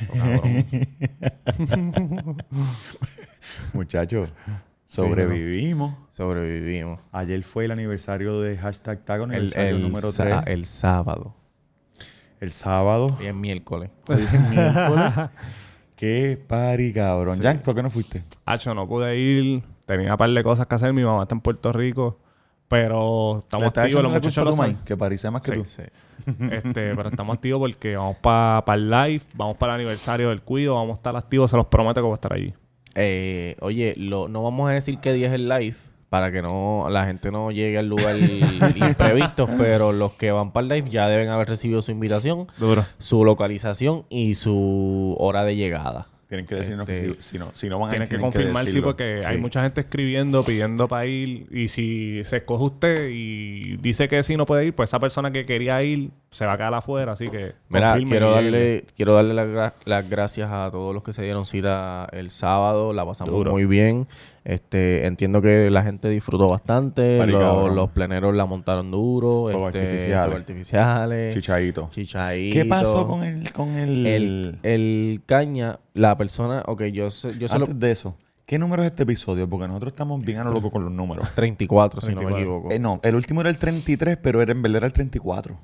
Muchachos, sobrevivimos. Sobrevivimos. Ayer fue el aniversario de hashtag Tagon, El, el, el número 3. el sábado. El sábado. Hoy es miércoles. Hoy es miércoles. Qué party, cabrón. Jan, ¿por qué no fuiste? Hacho, no pude ir. Tenía un par de cosas que hacer. Mi mamá está en Puerto Rico. Pero ¿Le estamos activos. Los muchachos lo saben. Que París sea más que Sí. tú. Sí. Este, pero estamos activos porque vamos para el live, vamos para el aniversario del cuido, vamos a estar activos, se los prometo que voy a estar allí. Eh, oye, lo, no vamos a decir qué día es el live para que no la gente no llegue al lugar imprevisto, pero los que van para el live ya deben haber recibido su invitación, Duro. su localización y su hora de llegada. Tienen que decirnos Este, que si, si no, si no van a ir, Tienes que tienen confirmar, sí, porque hay mucha gente escribiendo, pidiendo para ir. Y si se escoge usted y dice que sí no puede ir, pues esa persona que quería ir se va a quedar afuera. Así que. Mira, quiero darle, quiero darle las gra- las gracias a todos los que se dieron cita el sábado. La pasamos Duro. muy bien. Este, entiendo que la gente disfrutó bastante. Los, los pleneros la montaron duro. Fuegos este, artificiales. artificiales. Chichadito. Chichaíto. ¿Qué pasó con el... Con el, el, el caña? La persona... Ok, yo, sé- yo lo... Antes de eso, ¿qué número es este episodio? Porque nosotros estamos bien a lo loco con los números. 34, si no me 34. equivoco. Eh, no, el último era el 33, pero era, en verdad era el 34.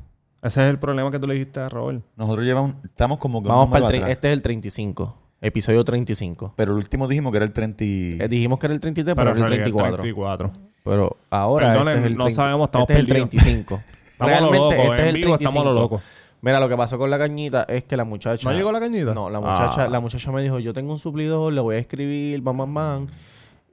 Ese es el problema que tú le dijiste a Robert. Nosotros llevamos, estamos como que Vamos para el... tre- atrás. Este es el 35. Episodio 35. Pero el último dijimos que era el 30. y- Eh, dijimos que era el 33, pero, Pero era el en realidad 34. 34. Pero ahora este es el no 30 sabemos, estamos este es el perdidos. 35. Estamos a lo Realmente loco. este es en el vivo estamos a lo 35. loco. Mira, lo que pasó con la cañita es que la muchacha... ¿No llegó la cañita? No, la muchacha, Ah. la muchacha me dijo, yo tengo un suplidor, le voy a escribir, bam, bam, bam.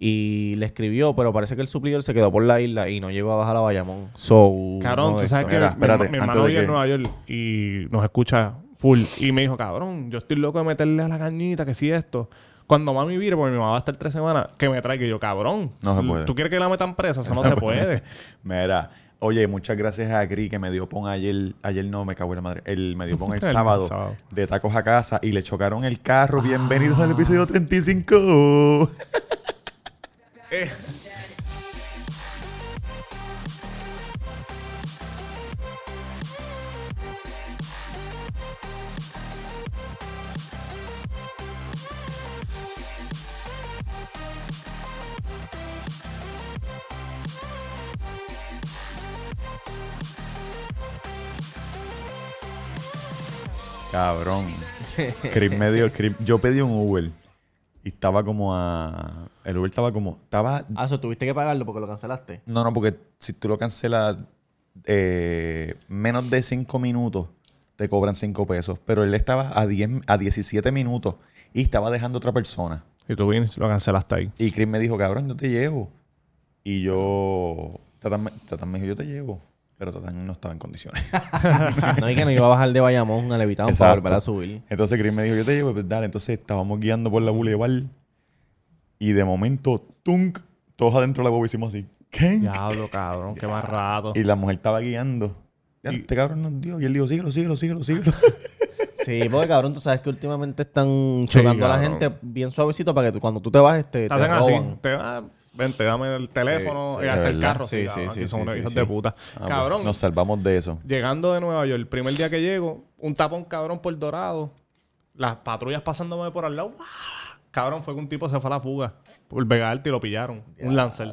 Y le escribió, pero parece que el suplidor se quedó por la isla y no llegó a bajar a Bayamón. So, Cabrón, no tú sabes esto. que Mira, mi, espérate, hermano vive en Nueva York y nos escucha full. Y me dijo, cabrón, yo estoy loco de meterle a la cañita, que si esto. Cuando mami vire, porque mi mamá va a estar tres semanas, que me traiga. Y yo, cabrón, No se puede. ¿tú quieres que la metan presa? Eso no se puede. Mira, oye, muchas gracias a Cri que me dio pon ayer. Ayer no, me cago en la madre. Él me dio pon el El sábado sábado. de tacos a casa y le chocaron el carro. Bienvenidos al episodio 35. Cabrón. Chris me dio, Chris- yo pedí un Uber y estaba como a. El Uber estaba como. Estaba. Ah, so, tuviste que pagarlo porque lo cancelaste. No, no, porque si tú lo cancelas eh, menos de 5 minutos, te cobran 5 pesos. Pero él estaba a, 10, a 17 minutos y estaba dejando otra persona. Y tú vienes y lo cancelaste ahí. Y Chris me dijo, cabrón, yo te llevo. Y yo. Tatán me, Tatán me dijo, yo te llevo. Pero Tatán no estaba en condiciones. no, y que no iba a bajar de Bayamón a Levitown para volver a subir. Entonces Chris me dijo, yo te llevo, pues dale. Entonces estábamos guiando por la boulevard y de momento, tunk, todos adentro de la boba hicimos así, ¿qué? Diablo, cabrón, qué más rato. Y la mujer estaba guiando. Ya, Y- este cabrón nos dio. Y él dijo, síguelo, síguelo, síguelo, síguelo. Sí, porque cabrón, tú sabes que últimamente están chocando a la gente bien suavecito para que tú- cuando tú te bajes te, Te te hacen así. Te, ah, vente, dame el teléfono sí, y hasta el carro. Sí, sí, sí, son sí, unos sí, hijos de puta. Ah, pues, cabrón, Nos salvamos de eso. llegando de Nueva York, el primer día que llego, un tapón cabrón por Dorado, las patrullas pasándome por al lado. ¡guau! Cabrón, fue que un tipo se fue a la fuga por Vega Alta y lo pillaron. Un Lancer.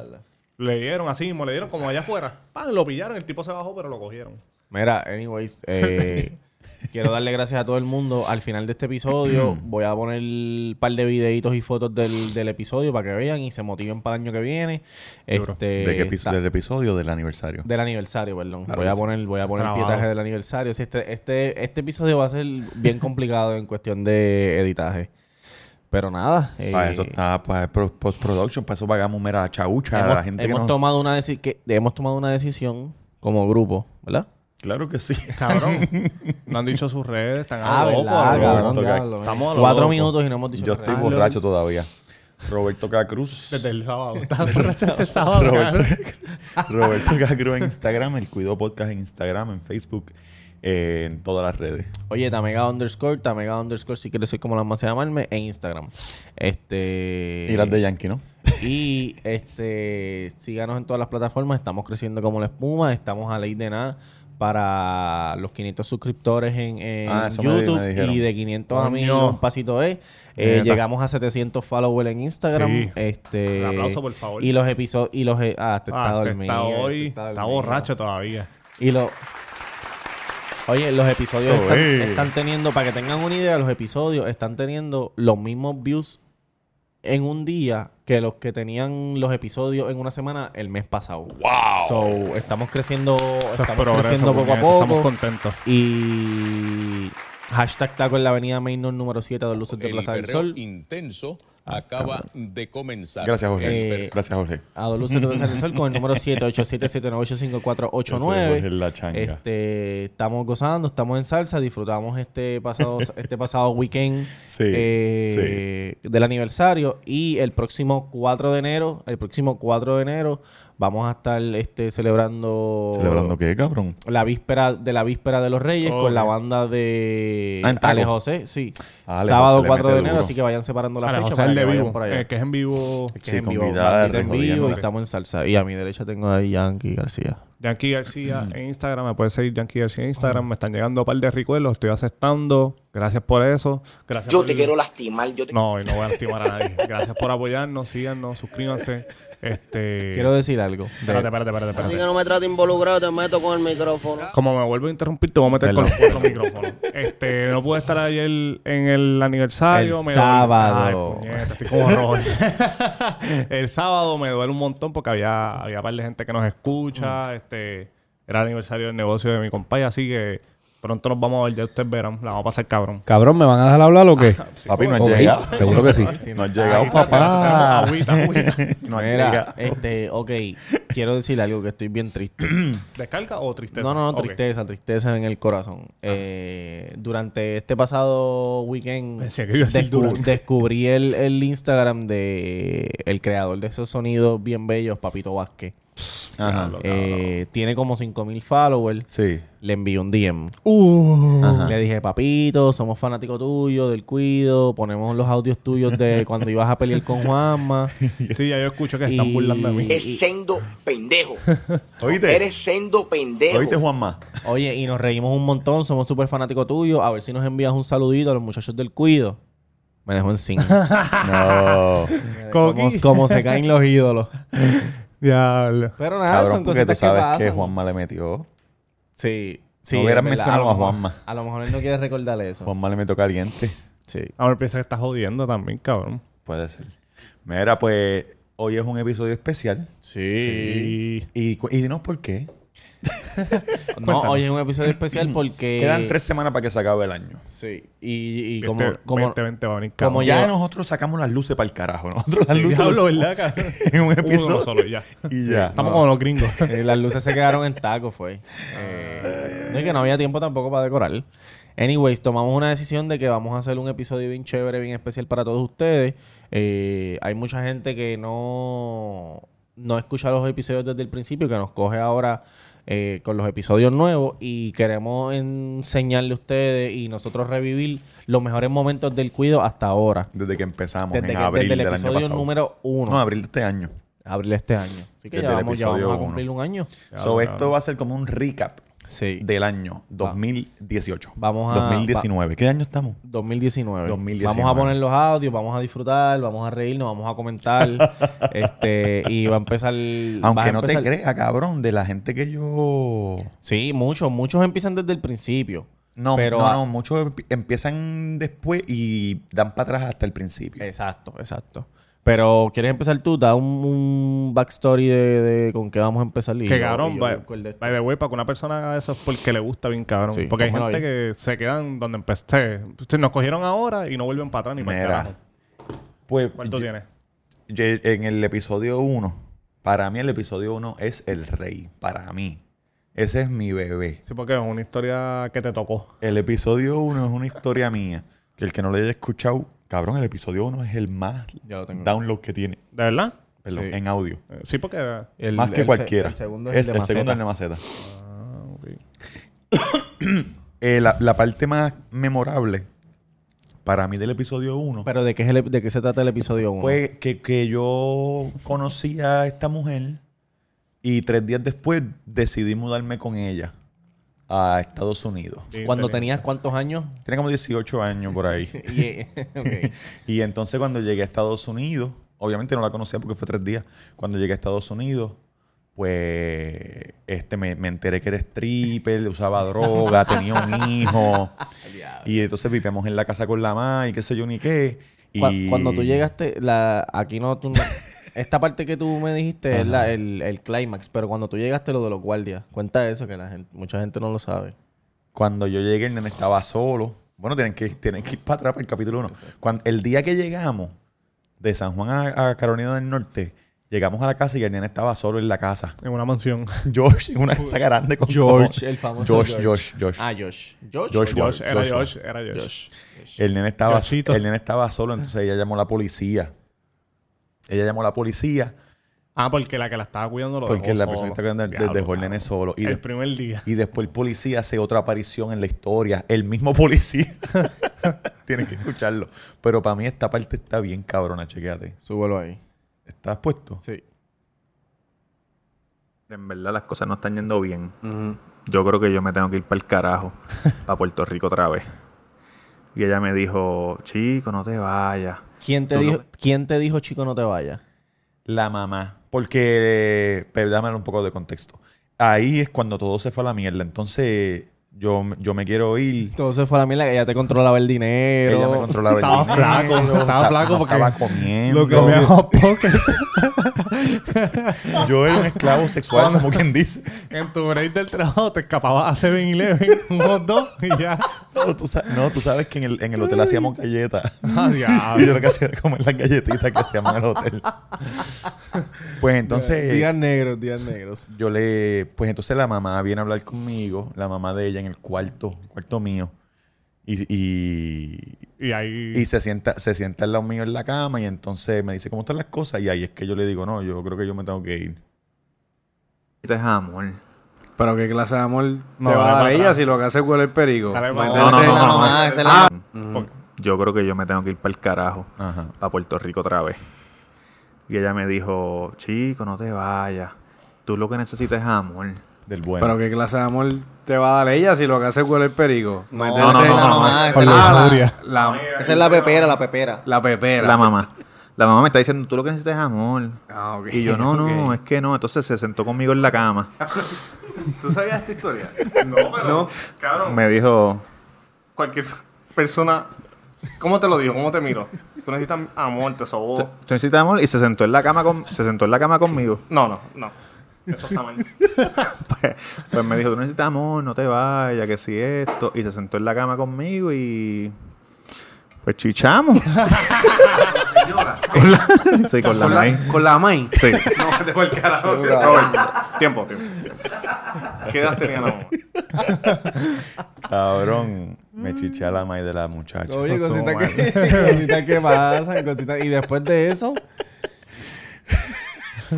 Le dieron así mismo, le dieron como allá afuera. ¡Pam! Lo pillaron, el tipo se bajó, pero lo cogieron. Mira, anyways, eh, quiero darle gracias a todo el mundo. Al final de este episodio voy a poner un par de videitos y fotos del, del episodio para que vean y se motiven para el año que viene. Este, ¿De qué episodio? Del episodio del aniversario. Del aniversario, perdón. Claro voy a poner, voy a poner el pietaje del aniversario. Este, este, este episodio va a ser bien complicado en cuestión de editaje. Pero nada. eh, Para eso está, para pro- post-production, para eso pagamos mera chaucha a hemos, la gente que hemos no... tomado una deci- que, hemos tomado una decisión como grupo, ¿verdad? Claro que sí. Cabrón. no han dicho sus redes, están Ah, a lo loco, a. Estamos a Cuatro loco. minutos y no hemos dicho Yo estoy borracho todavía. Roberto Cacruz. Desde el sábado. Desde el sábado, Roberto. Roberto Cacruz en Instagram, el Cuido Podcast en Instagram, en Facebook, eh, en todas las redes. Oye, Tamega underscore, Tamega underscore, si quieres ser como las más llamarme, en Instagram. Este. Y las de Yankee, ¿no? Y este, síganos en todas las plataformas. Estamos creciendo como la espuma. Estamos a ley de nada para los 500 suscriptores en, en Ah, eso me- me YouTube y de 500 Coño. amigos un pasito es. Eh, llegamos a 700 followers en Instagram. Sí. Este, Un aplauso, por favor. Y los episodios... Y los, ah, este Ah, está dormido. está hoy, está está dormido. borracho todavía. Y lo... Oye, los episodios están, es. están teniendo, para que tengan una idea, los episodios están teniendo los mismos views en un día que los que tenían los episodios en una semana el mes pasado. ¡Wow! So, estamos creciendo, estamos creciendo poco a puñeta, Estamos poco. contentos. Y hashtag taco en la avenida Mainor número 7 de Luces de Plaza del Sol. intenso acaba de comenzar. Gracias, Jorge. Eh, Gracias, Jorge. A Plaza del Sol con el número 78779855489. Ese es Jorge la changa. Este, estamos gozando, estamos en salsa, disfrutamos este pasado, este pasado weekend Sí, eh, del aniversario y el próximo 4 de enero, el próximo 4 de enero vamos a estar este, celebrando ¿Celebrando qué, cabrón? la víspera de la víspera de los Reyes con la banda de Ah. Ale José, sí. Ale Sábado José le 4 de enero, duro. así que vayan separando la Ahora, fecha José para el que vivo, por allá. eh, que es en vivo. Que Sí, es en con vivo, en vivo y estamos en salsa. Y a mi derecha tengo ahí Yankee García. Yankee García en Instagram. Me puedes seguir Yankee García en Instagram. Me están llegando un par de recuerdos. Estoy aceptando. Gracias por eso. Gracias Yo por- te quiero lastimar, yo te No, y no voy a lastimar a nadie. Gracias por apoyarnos. Síganos, suscríbanse. Este... Quiero decir algo. de- Espérate, espérate, espérate, Así espérate. que no me trate involucrado, te meto con el micrófono. Como me vuelvo a interrumpir, te voy a meter Perdón. con los cuatro micrófonos. Este, no pude estar ayer en el aniversario. El me sábado. Duele. Ay, puñeta, estoy como rojo. el sábado me duele un montón porque había, había un par de gente que nos escucha. Mm. Este, era el aniversario del negocio de mi compadre, así que pronto nos vamos a ver, ya ustedes verán. La vamos a pasar cabrón. Cabrón, ¿me van a dejar hablar o qué? Papi, no has Ok, llegado. Seguro que sí. No has llegado, papá. Agüita, agüita. No has Mira, llegado. este, ok, quiero decir algo que estoy bien triste. ¿Descarga o tristeza? No, no, no, Ok. tristeza, tristeza en el corazón. Eh, durante este pasado weekend Pensé que iba a decir descu- durante. descubrí el, el Instagram de el creador de esos sonidos bien bellos, Papito Vázquez. Ajá. Eh, tiene como 5000 followers. Sí. Le envié un DM. Uh. Le dije, papito, somos fanáticos tuyos, del cuido, ponemos los audios tuyos de cuando ibas a pelear con Juanma. Sí, ya yo escucho que están Y- burlando de mí. Es sendo pendejo. ¿Oíste? Eres sendo pendejo. ¿Oíste, Juanma? Oye, y nos reímos un montón, somos súper fanáticos tuyos. A ver si nos envías un saludito a los muchachos del cuido. Me dejó en cinco. No. como se caen los ídolos. Diablo. Pero nada, Cabrón, son porque tú cositas que sabes pasan. que Juanma le metió. Sí, sí. No verdad. mencionado a Juanma. A lo mejor él no quiere recordarle eso. Juanma le metió caliente. Sí. Ahora piensa que estás jodiendo también, cabrón. Puede ser. Mira, pues hoy es un episodio especial. Sí. Y... Y, y dinos por qué. No, hoy es un episodio especial porque... Quedan tres semanas para que se acabe el año. Sí. Y, y como... Como, como 2020 va a venir como cabrón. Ya nosotros sacamos las luces para el carajo. Nosotros las Sí, luces en un Uno episodio. solo ya. Y ya. Estamos como los gringos. Eh, las luces se quedaron en taco, fue. Eh, no, y que no había tiempo tampoco para decorar. Anyways, tomamos una decisión de que vamos a hacer un episodio bien chévere, bien especial para todos ustedes. Eh, hay mucha gente que no, no escucha los episodios desde el principio, que nos coge ahora eh, con los episodios nuevos y queremos enseñarle a ustedes y nosotros revivir los mejores momentos del cuido hasta ahora. Desde que empezamos Desde, en que- abril desde el del año episodio pasado. número uno. No, abril de este año. abril de este año. Así que Desde ya vamos, ya vamos uno. cumplir un año. So, esto va a ser como un recap Sí. del año 2018. Vamos a- 2019. ¿Qué año estamos? 2019. 2019. Vamos a poner los audios, vamos a disfrutar, vamos a reírnos, vamos a comentar. este Y va a empezar. Aunque a no te creas, cabrón, de la gente que yo... Sí, muchos, muchos empiezan desde el principio. No, Pero no, no, muchos empi- empiezan después y dan para atrás hasta el principio. Exacto, exacto. Pero, ¿quieres empezar tú? Da un, un backstory de, de con qué vamos a empezar. Que cabrón, by, by the way, para que una persona haga eso es porque le gusta bien cabrón. Sí, porque hay gente que se quedan donde empecé. Nos cogieron ahora y no vuelven para atrás ni para Mira, carajo. pues ¿Cuánto yo- tienes? yo- en el episodio 1, para mí el episodio 1 es el rey, para mí. Ese es mi bebé. Sí, porque es una historia que te tocó. El episodio 1 es una historia mía. Que el que no lo haya escuchado, cabrón, el episodio 1 es el más Ya lo tengo. download que tiene. ¿De verdad? Perdón, Sí. en audio. Eh, Sí, porque... El- más que el se- cualquiera. El segundo es, el de el segundo es de Maceta. Ah, ok. Eh, la, la parte más memorable para mí del episodio 1 Pero, ¿de qué, es el- ¿de qué se trata el episodio 1? fue que, que yo conocí a esta mujer y tres días después decidí mudarme con ella. A Estados Unidos. Sí, Cuando tenía- tenías cuántos años? Tenía como 18 años por ahí. Y, ok. Y entonces cuando llegué a Estados Unidos, obviamente no la conocía porque fue tres días. Cuando llegué a Estados Unidos, pues este me, me enteré que era stripper, usaba droga, tenía un hijo. y entonces vivíamos en la casa con la mamá y qué sé yo ni qué. Y Cuando tú llegaste, la, aquí no, tú no- esta parte que tú me dijiste es la- el, el clímax, pero cuando tú llegaste lo de los guardias, cuenta eso que la gente, mucha gente no lo sabe. Cuando yo llegué, el nene estaba solo. Bueno, tienen que, tienen que ir para atrás para el capítulo 1. el día que llegamos de San Juan a, a Carolina del Norte, llegamos a la casa y el nene estaba solo en la casa. En una mansión. George, en una casa grande con George, el famoso Josh, George. Josh, Josh. Ah, Josh. Josh. Josh Josh, era Josh, Josh, era Josh. El nene estaba, Joshito. el nene estaba solo, entonces ella llamó a la policía. Ella llamó a la policía Ah, porque la que la estaba cuidando lo porque dejó la solo. persona que está cuidando Diablo, dejó el nene solo. Y, el de- primer día. y después el policía hace otra aparición en la historia. El mismo policía. Tienes que escucharlo. Pero para mí esta parte está bien cabrona, chequéate. Súbelo ahí. ¿Estás puesto? Sí. En verdad las cosas no están yendo bien. Yo creo que yo me tengo que ir para el carajo, para Puerto Rico otra vez. Y ella me dijo, chico, no te vayas. ¿Quién te, dijo, no- ¿Quién te dijo, chico, no te vayas? La mamá. Porque, pero dame un poco de contexto. Ahí es cuando todo se fue a la mierda. Entonces, yo, yo me quiero ir. Se fue a la mierda que ella te controlaba el dinero. Ella me controlaba el Estaba dinero, flaco, estaba ta- flaco porque estaba comiendo. Lo que me Yo era un esclavo sexual, como quien dice. en tu break del trabajo te escapabas a 7-Eleven, un hot dog y ya. No, tú, sa- no, tú sabes que en el, en el hotel hacíamos galletas. Ah, Y yo lo que hacía era comer las galletitas que hacíamos en el hotel. Pues entonces... Días negros, días negros. yo le, pues entonces la mamá viene a hablar conmigo, la mamá de ella en el cuarto, cuarto mío, y, y, Y ahí. y se sienta, se sienta al lado mío en la cama y entonces me dice cómo están las cosas y ahí es que yo le digo no, yo creo que yo me tengo que ir. Te amor. Pero qué clase de amor No, te va a dar para ella si lo que hace es huele el en No, no, no, es. Yo creo que yo me tengo que ir para el carajo, Ajá. para Puerto Rico otra vez. Y ella me dijo, chico, no te vayas. Tú lo que necesitas es amor. Del bueno. Pero qué clase de amor te va a dar ella si lo que hace es huele el perico. No, en no, la no, mamá. esa es la- la, Esa es la pepera, la pepera. la pepera. la mamá. La mamá me está diciendo, tú lo que necesitas es amor. Ah, ok. Y yo, no, no, es que no. Entonces se sentó conmigo en la cama. ¿Tú sabías esta historia? no, pero... No. Cabrón, Me dijo, cualquier persona... ¿Cómo te lo digo? ¿Cómo te miro? Tú necesitas amor, te sobó. ¿tú necesitas amor? Y se sentó en la cama, con, se sentó en la cama conmigo. No, no, no. Eso está mal. Pues, pues me dijo, tú necesitas amor, no te vayas, que si esto. Y se sentó en la cama conmigo y... Pues chichamos. con la, sí, con la ¿Con maíz. la, con la main? Sí. No, te fue el carajo. Tiempo, tiempo. ¿Qué edad tenía la mamá? Cabrón, me chiché a la maíz de la muchacha. Oye, mal. que, cositas que pasan, cositas. Y después de eso.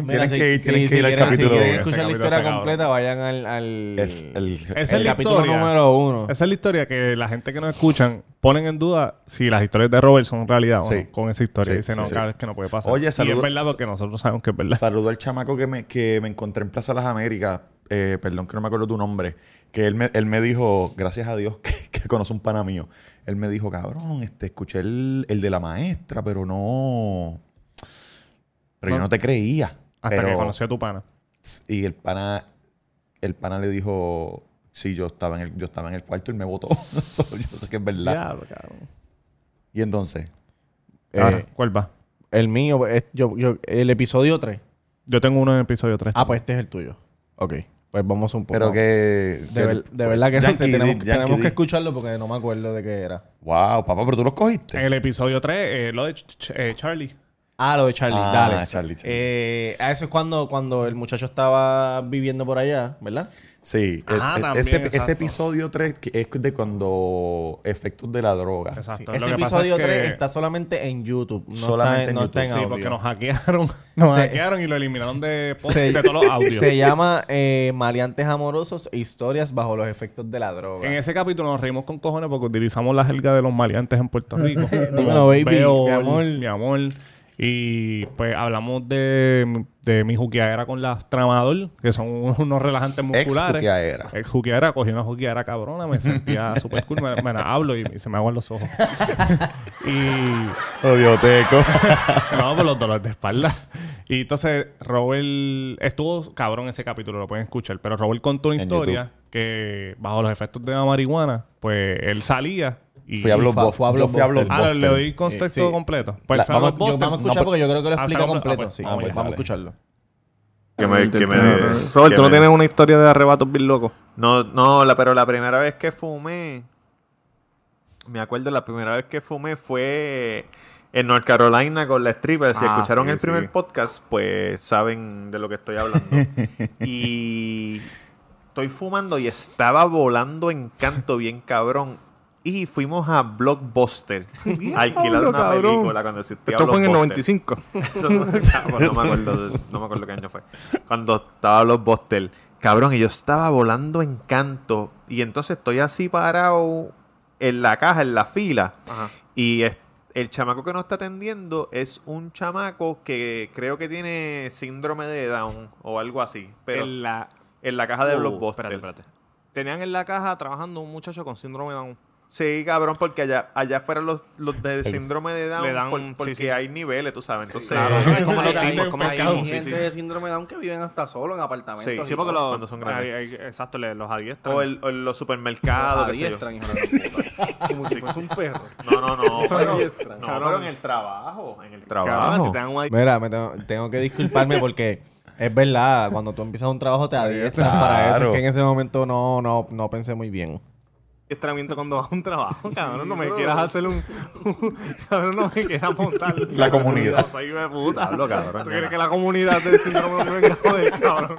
Tienen que ir- tienen que ir al quieren- capítulo Si quieren escuchar la historia completa, vayan al, al Es el, Esa es el la capítulo historia. número uno. Esa es la historia que la gente que nos escuchan ponen en duda si las historias de Robert son realidad o Sí. no, con esa historia. Sí, Dicen, no, sí. cada vez que no puede pasar. Oye, Y saludo- es verdad porque nosotros sabemos que es verdad. Saludo al chamaco que me, que me encontré en Plaza Las Américas. eh, perdón que no me acuerdo tu nombre. Que él me, él me dijo, gracias a Dios que, que conoce un pana mío. Él me dijo, cabrón, este, escuché el, el de la maestra, pero no. Pero yo No. no te creía. Hasta pero, que conoció a tu pana. Y el pana, el pana le dijo, sí, yo estaba en el, yo estaba en el cuarto y me votó. So, yo sé que es verdad. Diablo, cabrón. Y entonces, Ahora, Eh, ¿Cuál va? el mío, es- yo, yo, el episodio 3. Yo tengo uno en el episodio 3. Ah, pues este es el tuyo. Ok. Pues vamos un poco. pero que. De, ver- de verdad que no sé, Yankee tenemos, tenemos Yankee que escucharlo porque no me acuerdo de qué era. Wow, papá, pero tú los cogiste. En el episodio 3, eh, lo de Ch- Ch- eh, Charlie. Ah, lo de Charlie, Ah, dale. Charlie, Charlie. Eh, a eso es cuando, cuando el muchacho estaba viviendo por allá, ¿verdad? Sí, Ajá, e- e- también, ese, episodio 3 que es de cuando efectos de la droga. Exacto. Ese episodio es que- 3 está solamente en YouTube. No Solamente está, en no YouTube, está en Sí, audio. porque nos hackearon. Nos Se- hackearon y lo eliminaron de, post- Se- de todos los audios. Se llama eh, Maleantes Amorosos e Historias bajo los efectos de la droga. En ese capítulo nos reímos con cojones porque utilizamos la jerga de los maleantes en Puerto Rico. Dímelo, baby, Veo, mi amor. Mi amor. Y pues hablamos de, de mi juqueadera con la tramador, que son unos relajantes Ex musculares. juqueadera. Ex juqueadera, cogí una juqueadera cabrona, me sentía súper cool, me, me la hablo y, y se me aguan los ojos. y Odioteco. no, por los dolores de espalda. Y entonces Robert estuvo cabrón ese capítulo, lo pueden escuchar, pero Robert contó una En historia que bajo los efectos de la marihuana, pues él salía y Fui a fue- Blockbuster. fue a Yo fui a Blockbuster. Ah, le doy contexto sí. completo. Pues La- fue vamos, yo- Blockbuster. vamos a escuchar No, porque yo creo que lo Ah, explica completo. Sí, Ah, pues, vamos a escucharlo. Que me, que me, Robert, que tú no me- tienes una historia de arrebatos bien locos. No, no, la, pero la primera vez que fumé, me acuerdo, la primera vez que fumé fue en North Carolina con la stripper. Si Ah, escucharon sí, el primer sí. podcast, pues saben de lo que estoy hablando. y estoy fumando y estaba volando en canto bien cabrón. Y fuimos a Blockbuster a alquilar una cabrón. película cuando existía Esto fue en el Blockbuster. 95. Eso no, cabrón, no me acuerdo, no me acuerdo qué año fue. Cuando estaba los Bostel. Cabrón, y yo estaba volando en canto. Y entonces estoy así parado en la caja, en la fila. Ajá. Y es- el chamaco que nos está atendiendo es un chamaco que creo que tiene síndrome de Down o algo así. Pero en la... en la caja de Uh, Blockbuster. Espérate, espérate. Tenían en la caja trabajando un muchacho con síndrome de Down. Sí, cabrón, porque allá, allá fuera los, los de síndrome de Down, Le dan- por- porque sí. hay niveles, tú sabes. Entonces, claro, es como los hay- tipos, como hay gente sí, sí. de síndrome de Down que viven hasta solo en apartamentos. Sí, porque todo. los... cuando son grandes. hay- hay- exacto, los adiestran. o, el, o en los supermercados, qué sé yo. Adiestran. Como si fuese un perro. No, no, no. pero, Adiestran. no, pero en el trabajo. En el trabajo. Mira, me tengo, tengo que disculparme porque es verdad, cuando tú empiezas un trabajo te adiestran para eso. Es que en ese momento no, no, no pensé muy bien. Adiestramiento cuando vas a un trabajo. Cabrón, no me quieras hacer un... cabrón, no me quieras montar. La comunidad. De puta. Diablo, cabrón, ¿Tú quieres no. que la comunidad del síndrome de Down joder, cabrón?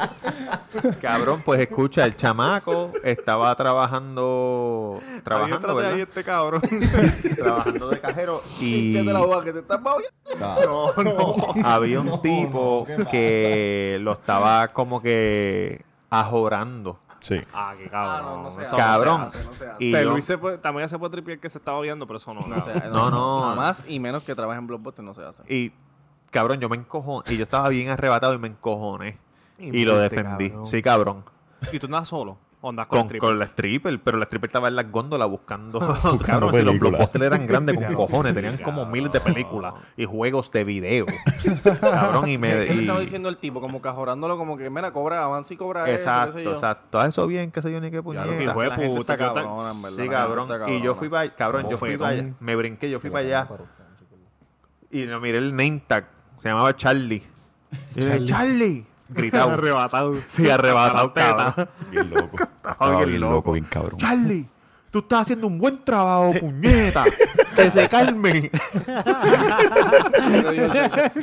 Cabrón, pues escucha, el chamaco estaba trabajando. Trabajando, ahí este cabrón. Trabajando de cajero. Y boca que te estás No, no. había un tipo que lo estaba como que ajorando. Sí. Ah, qué cabrón. no, no se Cabrón. hace, no se hace. Y yo- Luis se puede- también se puede tripear que se estaba viendo, pero eso no. No. No, no. Nada más y menos que trabaje en Blockbuster no se hace. Y cabrón, yo me encojoné. Y yo estaba bien arrebatado y me encojoné. Y Y lo defendí. cabrón. Sí, cabrón. ¿Y tú andas solo? ¿O andas con, Con, el con la stripper, pero la stripper estaba en las góndolas buscando. cabrón, si los blockbusters eran grandes con cojones, tenían como miles de películas y juegos de video. cabrón, y me. ¿Qué, qué le y- estaba diciendo el tipo? Como que ajorándolo, como que, mira, cobra, avanza y cobra eso, Exacto, yo. exacto. Todo eso bien, qué sé yo, ni qué puñeta. hijo de La gente puta, está cabrona, en verdad. Sí, cabrón. Y yo fui para allá, cabrón, yo fui para allá. Me brinqué, yo fui para allá. Y no miré el name tag. Se llamaba Charlie. Y Charlie. Gritado. Arrebatado. Sí, arrebatado, cabrón. Bien loco. Estaba bien loco, bien cabrón. Charlie, tú estás haciendo un buen trabajo, puñeta. que se calme.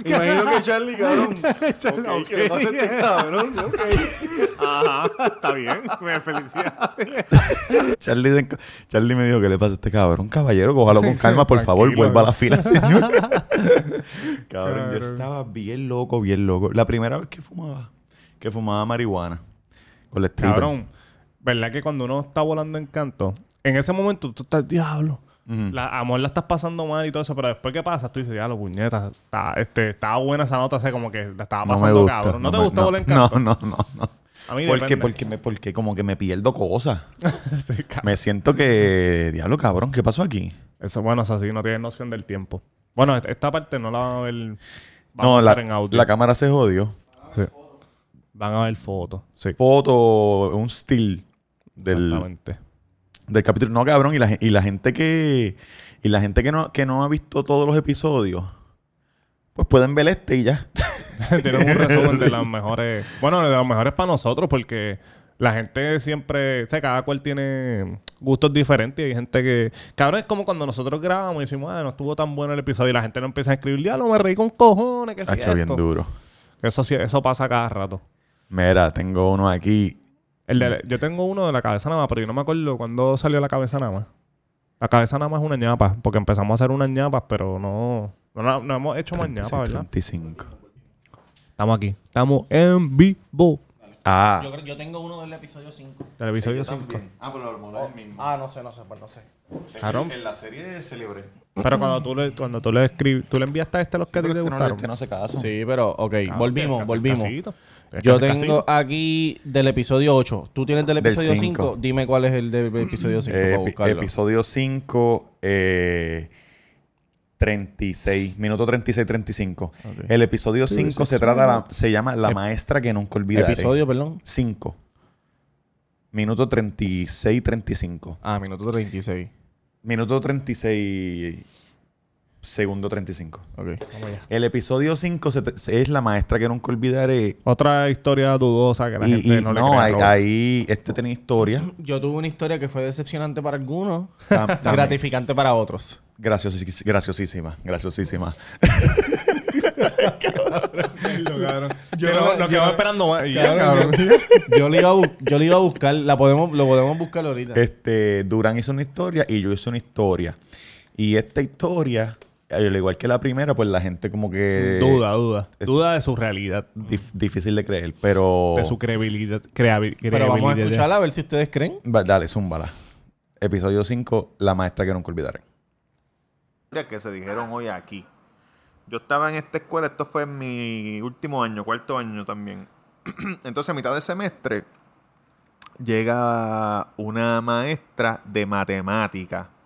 Imagino que Charlie, cabrón. Charlie, ok, ¿qué le pasa a este cabrón? Ok. Ajá, está bien. Me felicidad. Charlie, me dijo que le pasa a este cabrón, caballero, cójalo con calma, por favor, Tranquilo. vuelva a la fila, señor. cabrón, yo estaba bien loco, bien loco. La primera vez que fumaba, que fumaba marihuana con la stripper. Cabrón, ¿verdad que cuando uno está volando en canto, en ese momento tú estás, diablo, la, amor la estás pasando mal y todo eso, pero después que pasa, tú dices, diablo, puñeta, está, este, estaba buena esa nota, o sea, como que la estaba No pasando me gusta. cabrón. ¿No, te gusta volar en no? No, no, no. A mí Porque, depende. porque, me, porque como que me pierdo cosas. Sí. Me siento que, diablo, cabrón, ¿qué pasó aquí? Eso, bueno, es así, no tienes noción del tiempo. Bueno, est- esta parte no la van a ver. Vamos no, a la, en audio. la cámara se jodió. Sí. Van a ver fotos. Sí. Foto, un still del, Exactamente. Del capítulo. No, cabrón, y la, y la gente que y la gente que no, que no ha visto todos los episodios, pues pueden ver este y ya. Tienen un resumen de las mejores. Bueno, de las mejores para nosotros, porque la gente siempre. O sea, cada cual tiene gustos diferentes. Y hay gente que. Cabrón, es como cuando nosotros grabamos y decimos, ah, no estuvo tan bueno el episodio. Y la gente no empieza a escribir, ya lo me reí con cojones. Que Ha hecho bien duro. Eso sí, eso pasa cada rato. Mira, tengo uno aquí. El de- yo tengo uno de la cabeza nada más, pero yo no me acuerdo cuándo salió la cabeza nada más. La cabeza nada más es una ñapa, porque empezamos a hacer unas ñapas, pero no. No, no- no hemos hecho más 36, ñapas, ¿verdad? 35. Estamos aquí. Estamos en vivo. Ah, Yo, creo- yo tengo uno del episodio 5. Del episodio 5. Ah, pero lo mismo. Ah, no sé, no sé, pues no sé. Cabrón. En la serie celebré. Pero cuando tú le, cuando tú le escribes, tú le enviaste a este los que a ti te este no, gustaron. este no hace caso. Sí, pero, ok, Ah, volvimos, volvimos. casito. Yo tengo aquí del episodio 8. ¿Tú tienes del Del episodio cinco. 5? Dime cuál es el del episodio 5 Eh, para buscarlo. episodio 5, eh, 36, minuto 36, 35. Ok. El episodio 5 se trata, la- se llama La Ep- maestra que nunca olvidaré. Episodio, perdón. 5. Minuto 36, 35. Ah, minuto 36. Minuto 36, segundo 35. Ok. El episodio 5 se te- se- es La maestra que nunca olvidaré. Otra historia dudosa que la Y, gente y no, no, le cree. ahí, ahí este tenía historia. Yo tuve una historia que fue decepcionante para algunos, Tam- gratificante para otros. Graciosis- graciosísima, graciosísima. Quedamos esperando Cabrón, cabrón. Yo le iba a, yo le iba a buscar, la podemos, lo podemos buscar ahorita. Este, Durán hizo una historia y yo hice una historia. Y esta historia, al igual que la primera, pues la gente como que... Duda, duda. Duda de su realidad. dif- difícil de creer, pero... De su credibilidad. Pero vamos a escucharla a ver si ustedes creen. Va, dale, zúmbala. Episodio 5, La maestra que nunca olvidaré. que se dijeron hoy aquí. Yo estaba en esta escuela, esto fue en mi último año, cuarto año también. Entonces, a mitad de semestre, llega una maestra de matemática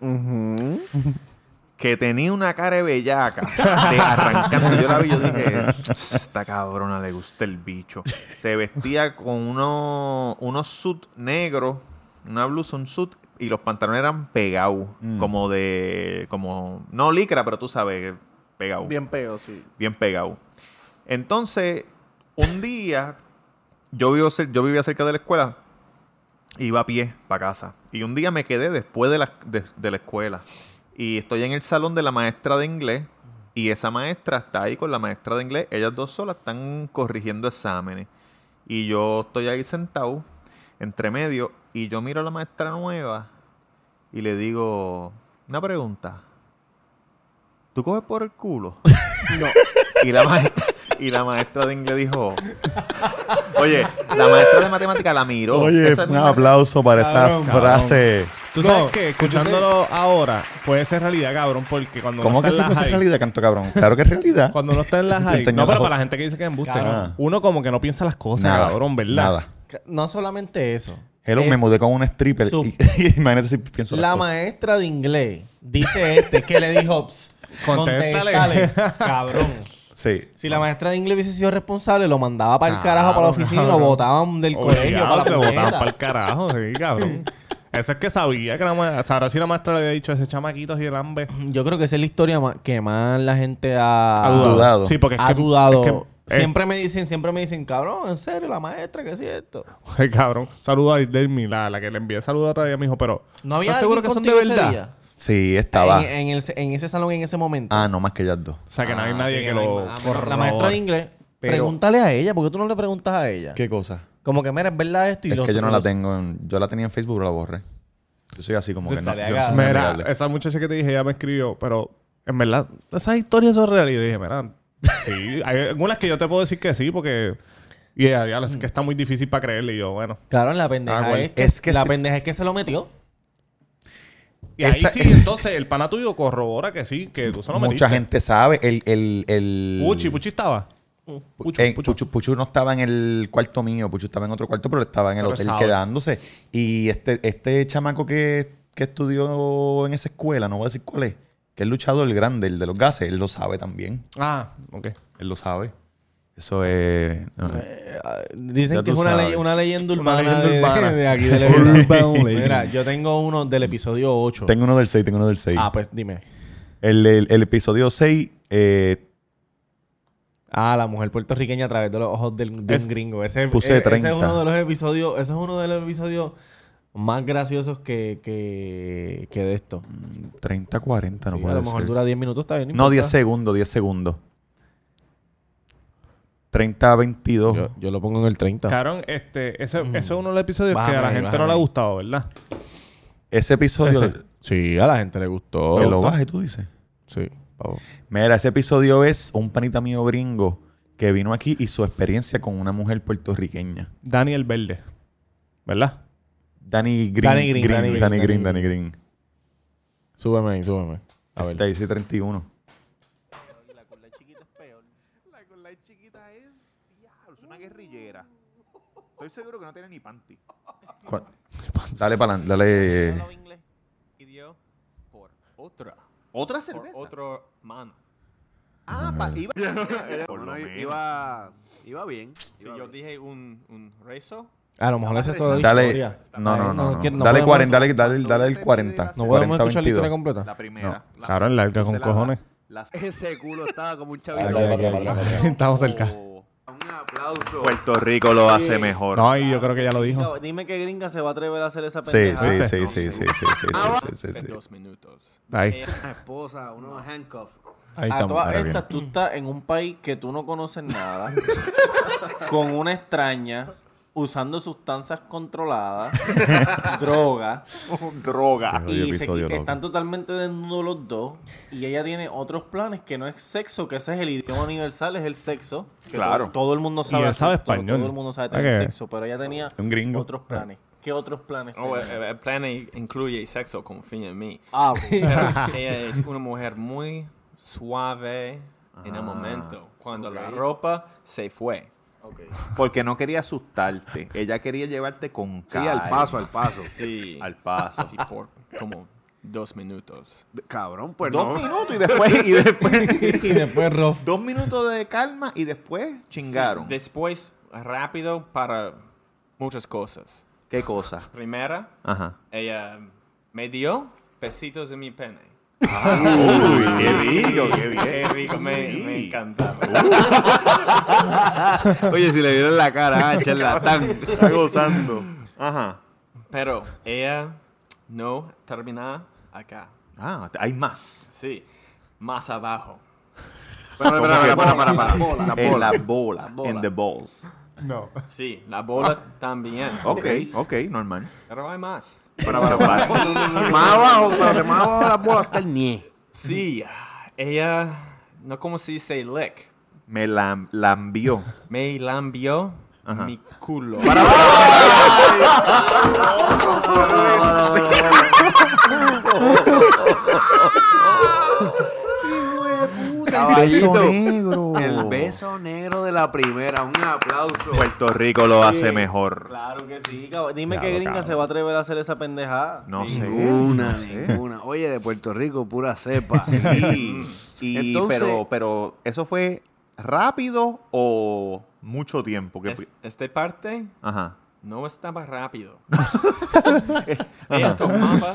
que tenía una cara de bellaca de arrancando. Yo la vi, yo dije, esta cabrona le gusta el bicho. Se vestía con unos, unos suit negros, una blusa, un suit, y los pantalones eran pegados, Mm. como de, como, no licra, pero tú sabes, pegado Bien pego, sí. bien pegado. Entonces, un día, yo, vivo yo vivía cerca de la escuela, iba a pie para casa. Y un día me quedé después de la, de, de la escuela. Y estoy en el salón de la maestra de inglés. Y esa maestra está ahí con la maestra de inglés. Ellas dos solas están corrigiendo exámenes. Y yo estoy ahí sentado, entre medio, y yo miro a la maestra nueva y le digo, una pregunta. ¿Tú coges por el culo? no. Y la maestra, y la maestra de inglés dijo, oye, la maestra de matemática la miró. Oye, Esa es un aplauso para Cabrón, esa frase. Tú No, sabes que escuchándolo ahora puede ser realidad, cabrón, porque cuando ¿Cómo uno que está se en la puede ser high- realidad, canto cabrón? Claro que es realidad. Cuando uno está en la high. No, pero para la gente que dice que es embuste. Cabrón. Uno como que no piensa las cosas, Nada, cabrón, ¿verdad? Nada. No solamente eso. Hello, Es me mudé con una stripper. su- y- imagínate si pienso La cosas. maestra de inglés dice este que le dijo, "Ps, Contéstale". contéstale, cabrón. Sí. Si la maestra de inglés hubiese sido responsable, lo mandaba para el Claro, carajo, para la oficina y lo cabrón. botaban del colegio Obligado, para se la botaban puñeta. para el carajo, sí, cabrón. Eso es que sabía que la maestra... Sabrá si la maestra le había dicho ese chamaquito y el hambre. Yo creo que esa es la historia ma- que más la gente ha, Ha dudado. Sí, porque es ha que... dudado. es que- eh, siempre me dicen, siempre me dicen, cabrón, en serio, la maestra, ¿qué es esto? Ay, cabrón. Saludo a Delmi, la, la que le envié saludo otra día, me dijo, pero... No había ¿Estás seguro que son de contigo ese verdad? día? Sí, estaba. En, en el- en ese salón, en ese momento. Ah, no más que ellas dos. O sea, que no hay Ah, nadie sí, que no hay lo... más. Ah, bueno, La maestra de inglés, Pero- pregúntale a ella, porque tú no le preguntas a ella. ¿Qué cosa? Como que, mira, es verdad esto y es los- que yo no la tengo. en- yo la tenía en Facebook, pero la borré. Yo soy así como Eso que no. estaría Yo no soy Mira, amigable. esa muchacha que te dije, ella me escribió, pero en verdad, esas historias son reales. Y dije, mira, sí, hay algunas que yo te puedo decir que sí, porque. Y ella, ya, es que está muy difícil para creerle. Y yo, bueno. Claro, la pendeja Ah, bueno. es que, Es que la se- pendeja es que se lo metió. Y ahí Esa- sí, entonces el pana tuyo corrobora que sí, que tú se lo metiste. Mucha gente sabe. El. el, el Puchi, Puchi estaba. Puchu, Eh, Puchu. Puchu, Puchu no estaba en el cuarto mío, Puchu estaba en otro cuarto, pero estaba en el Pero hotel sabe. quedándose. Y este, este chamaco que, que estudió en esa escuela, no voy a decir cuál es, que es luchador, el grande, el de los gases, él lo sabe también. Ah, ok. Él lo sabe. Eso es. no, Eh, Dicen que es una, ley- una leyenda Una urbana, leyenda de, urbana. de aquí de la Urban legend. Mira, yo tengo uno del episodio 8. Tengo uno del 6, tengo uno del 6. Ah, pues dime. el, el- el episodio 6, eh, Ah, la mujer puertorriqueña a través de los ojos del, de Es- un gringo. Ese, Puse e- ese 30. es uno de los episodios, ese es uno de los episodios más graciosos que, que, que de esto. 30, 40, no Sí, a puede lo mejor ser. dura 10 minutos, está bien. No, importa. 10 segundos, 10 segundos. 30, 22. Yo, yo lo pongo en el 30. Cabrón, este, ese, ese es uno de los episodios que a la gente no le ha gustado, ¿verdad? Ese episodio. Ese. Sí, a la gente le gustó. Que lo baje, tú dices. Sí, vamos. Mira, ese episodio es un panita mío gringo que vino aquí y su experiencia con una mujer puertorriqueña. Daniel Verde. ¿Verdad? Danny Green. Danny Green, Danny Green, Danny Green, Danny Danny Green. Súbeme ahí, súbeme. A ver. Stacy 31. La con la chiquita es. Diablo, es una guerrillera. Estoy seguro que no tiene ni panty. ¿Cuál? Dale para adelante, dale. Y dio por otra. ¿Otra Por cerveza? otro mano. Ah, pa- iba. Por lo Bueno, menos. iba, iba bien. Si iba yo bien. dije un, un rezo, A lo mejor ese es todo de Dale. historia. No, no, no. no. no Dale podemos- 40, dale, dale, dale el 40. No podemos 40, escuchar la historia 22. completa. La primera. La- Cabrón, larga con la- cojones. las- Ese culo estaba como un chavito. aquí, aquí, aquí. Estamos cerca. Oh, aplauso. Puerto Rico lo hace mejor. No, y yo creo que ya lo dijo. Dime que gringa se va a atrever a hacer esa Sí, pendejada. sí, sí, sí, sí, sí, sí, sí, sí, sí, de sí. dos minutos. Ahí. Una esposa, unos handcuffs. Ahí A todas estas, tú estás en un país que tú no conoces nada, con una extraña, usando sustancias controladas, droga, Droga. Y se- están totalmente desnudos los dos, y ella tiene otros planes que no es sexo, que ese es el idioma universal, es el sexo. que Claro. Todo, todo el mundo sabe. él sabe hacer, todo- español. Todo el mundo sabe ¿Para tener sexo, pero ella tenía Un gringo. otros planes. ¿Qué otros planes? Oh, el, el plan incluye sexo, confía en mí. Ah, ella es una mujer muy suave en el momento. Cuando la ropa se fue. Porque no quería asustarte. Ella quería llevarte con Sí, al calma. paso, al paso. Sí. Al paso. Así por como dos minutos. Cabrón, pues Dos no. minutos y después, y después y después Rof. dos minutos de calma y después chingaron. Después, rápido para muchas cosas. ¿Qué cosa? Primera, Ajá. ella me dio besitos en mi pene. Uy, qué rico, qué bien. Qué rico, me, Sí. me encantaba. Oye, si le vieron la cara, ah, charlatán. Está gozando. Ajá. Pero ella no termina acá. Ah, hay más. Sí, más abajo. Espera, espera, espera, para, para, para. En la bola. bola. En the balls. Sí, la bola también. Ok, ok, normal. Pero hay más. Para, para, para. Más abajo, para más abajo de la bola está el nie. Sí, ella, no como se dice lick, Me la, la envió. me lambió Ajá. mi culo. Caballito. negro. El beso negro de la primera. Un aplauso. Puerto Rico lo hace mejor. Claro que sí, cabrón. Dime Claro, que gringa cabrón. se va a atrever a hacer esa pendejada. No sé. Ninguna, no sé. ninguna. Oye, de Puerto Rico, pura cepa. Sí. Y, Entonces- pero, pero, ¿eso fue rápido o mucho tiempo? Que, Es- esta parte Ajá. no estaba rápido. ella tomaba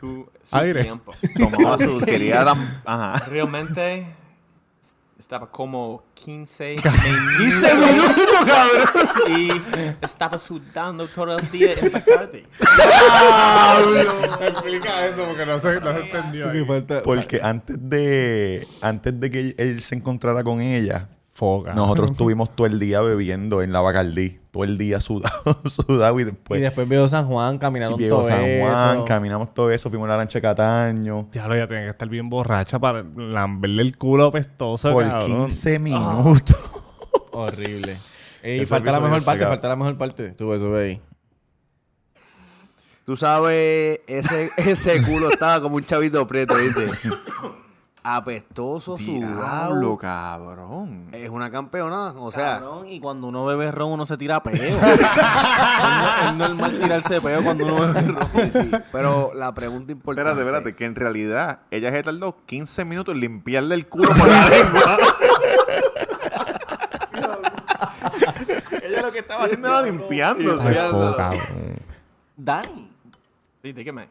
su, su Aire. tiempo. Tomaba su... Quería dar... Ajá. Realmente estaba como 15, 15 minutos, cabrón. y estaba sudando todo el día en Bacardi. Explica eso porque no se, no se entendió. ahí. Porque antes de, antes de que él se encontrara con ella, Foca. nosotros estuvimos todo el día bebiendo en la Bacardí. Todo el día sudado, sudado y después... y después veo San Juan, y caminaron Viejo todo San Juan, eso. caminamos todo eso, fuimos a la lancha de Cataño. Ya lo ya tiene que estar bien borracha para lamberle el culo apestoso, Por cabrón. 15 minutos. Horrible. Ey, Ese falta la mejor parte, falta la mejor parte. Sube, sube ahí. Tú sabes, ese, ese culo estaba como un chavito prieto, ¿viste? Apestoso, Diablo, sudado. cabrón. Es una campeona, o sea... Cabrón, y cuando uno bebe ron, uno se tira peo. es, no- es normal tirarse peo cuando uno bebe ron. Sí, sí. Pero la pregunta importante... Espérate, espérate, que en realidad ella se tardó 15 minutos en limpiarle el culo por la lengua. ella lo que estaba haciendo era limpiándose. Dani, dígame.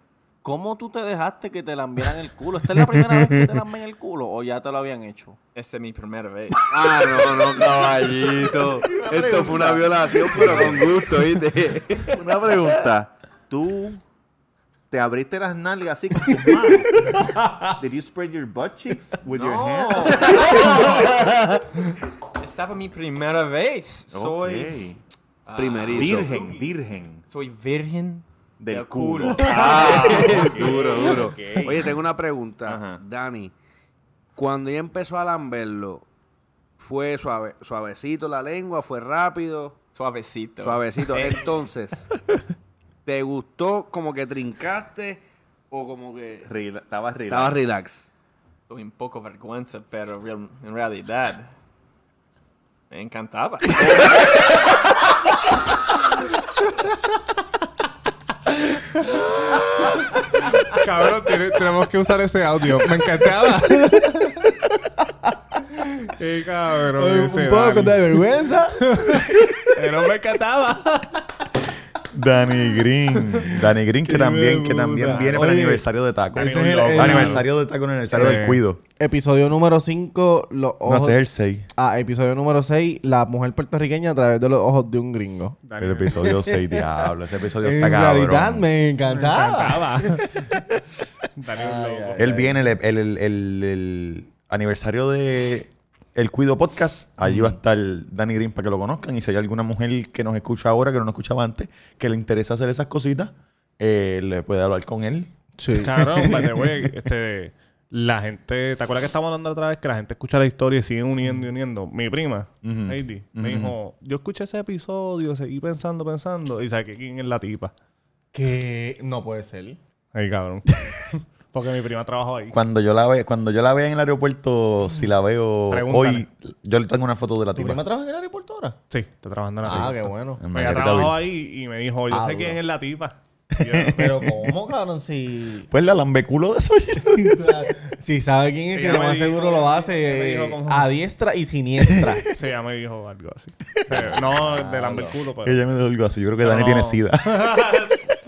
¿Cómo tú te dejaste que te lambieran el culo? ¿Esta es la primera vez que te lamben el culo o ya te lo habían hecho? Esta es mi primera vez. Ah, no, no, caballito. Esto fue una violación, pero con gusto, ¿viste? Una pregunta. ¿Tú te abriste las nalgas así con tus manos? Did you spread your butt cheeks with your hand? Estaba mi primera vez. Soy, Ok. ah, Primerizo. Virgen, virgen soy virgen del culo. culo. Ah, duro, duro. Oye, tengo una pregunta. Ajá. Dani, cuando ella empezó a lamberlo, ¿fue suave, suavecito la lengua? ¿Fue rápido? Suavecito. Suavecito. Entonces, ¿te gustó como que trincaste o como que Rela- Estaba relax. estabas relax? doy un poco vergüenza, pero en realidad me encantaba. Cabrón, tiene- tenemos que usar ese audio. Me encantaba. Qué cabrón. ese Dani. vergüenza. Pero me encantaba. Danny Green. Danny Green, que también, que también viene para el aniversario de Taco. Ese es el- el- aniversario de Taco, el aniversario Eh. del cuido. Episodio número 5, los No, ojos... ese es el 6. Ah, episodio número 6, la mujer puertorriqueña a través de los ojos de un gringo. El episodio 6, diablo. Ese episodio está cabrón. realidad me encantaba. encantaba. Dani es un loco. Él viene el, el, el- el- el aniversario de El Cuido Podcast. Allí va a estar Danny Green para que lo conozcan. Y si hay alguna mujer que nos escucha ahora, que no nos escuchaba antes, que le interesa hacer esas cositas, eh, le puede hablar con él. Sí. Cabrón, by the way, este, la gente, ¿te acuerdas que estábamos hablando otra vez que la gente escucha la historia y sigue uniendo y uniendo? Mi prima. Heidi, me dijo, yo escuché ese episodio, seguí pensando, pensando, y sabes que quién es la tipa. Que no puede ser. Ay, cabrón. Porque mi prima trabajó ahí. Cuando yo la ve, cuando yo la vea en el aeropuerto, si la veo Pregúntale. hoy, yo le tengo una foto de la ¿Tu tipa. prima trabaja en el aeropuerto ahora? Sí, está trabajando en la Ah, qué bueno. En Ella Margarita trabajó ahí y me dijo, yo Ah, sé duro. quién es la tipa. Y yo, Pero ¿cómo, cabrón? Si... Pues la lambeculo de eso. si sabe quién es, que lo me más dijo- seguro lo ella hace me dijo eh, cómo- a diestra y siniestra. sí, ella me dijo algo así. Pero no de lamber el culo, pero... Ella me dijo algo así. Yo creo que No. Dani tiene sida.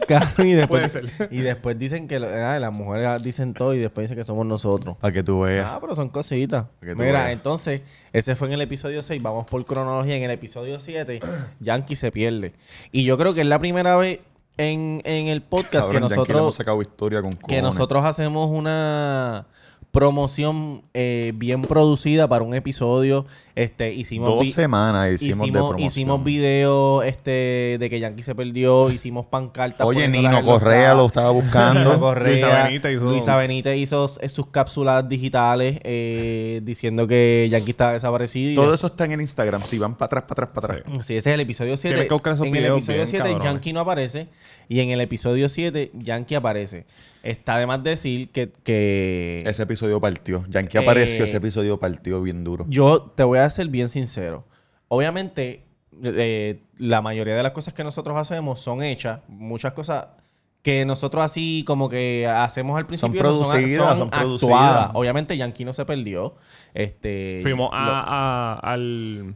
Cabrón, y, después, Puede ser. y después dicen que ah, las mujeres dicen todo y después dicen que somos nosotros. Para que tú veas. Ah, pero son cositas. Mira, veas. entonces, ese fue en el episodio 6. Vamos por cronología. En el episodio 7, Yankee se pierde. Y yo creo que es la primera vez en, en el podcast Cabrón, que Yankee le hemos nosotros sacado historia con que nosotros hacemos una promoción eh, bien producida para un episodio. Este, hicimos Dos semanas hicimos, de hicimos, promoción. hicimos video este, de que Yankee se perdió, hicimos pancartas. Oye, Nino Correa lo estaba buscando. Nino Correa, Luisa Benítez hizo- Luisa Benítez hizo sus cápsulas digitales eh, diciendo que Yankee estaba desaparecido. y Todo eso está en el Instagram. Sí, van para atrás, para atrás, para atrás. Sí, ese es el episodio 7. Tienes que buscar esos En el videos episodio bien 7 cabrones. Yankee no aparece y en el episodio 7 Yankee aparece. Está de más decir que, que Ese episodio partió. Yankee Eh, apareció, ese episodio partió bien duro. yo te voy a ser bien sincero. Obviamente, eh, la mayoría de las cosas que nosotros hacemos son hechas. Muchas cosas que nosotros así como que hacemos al principio no producidas, son actuadas. producidas. Obviamente Yankee no se perdió. Este, Fuimos lo- a, a- al,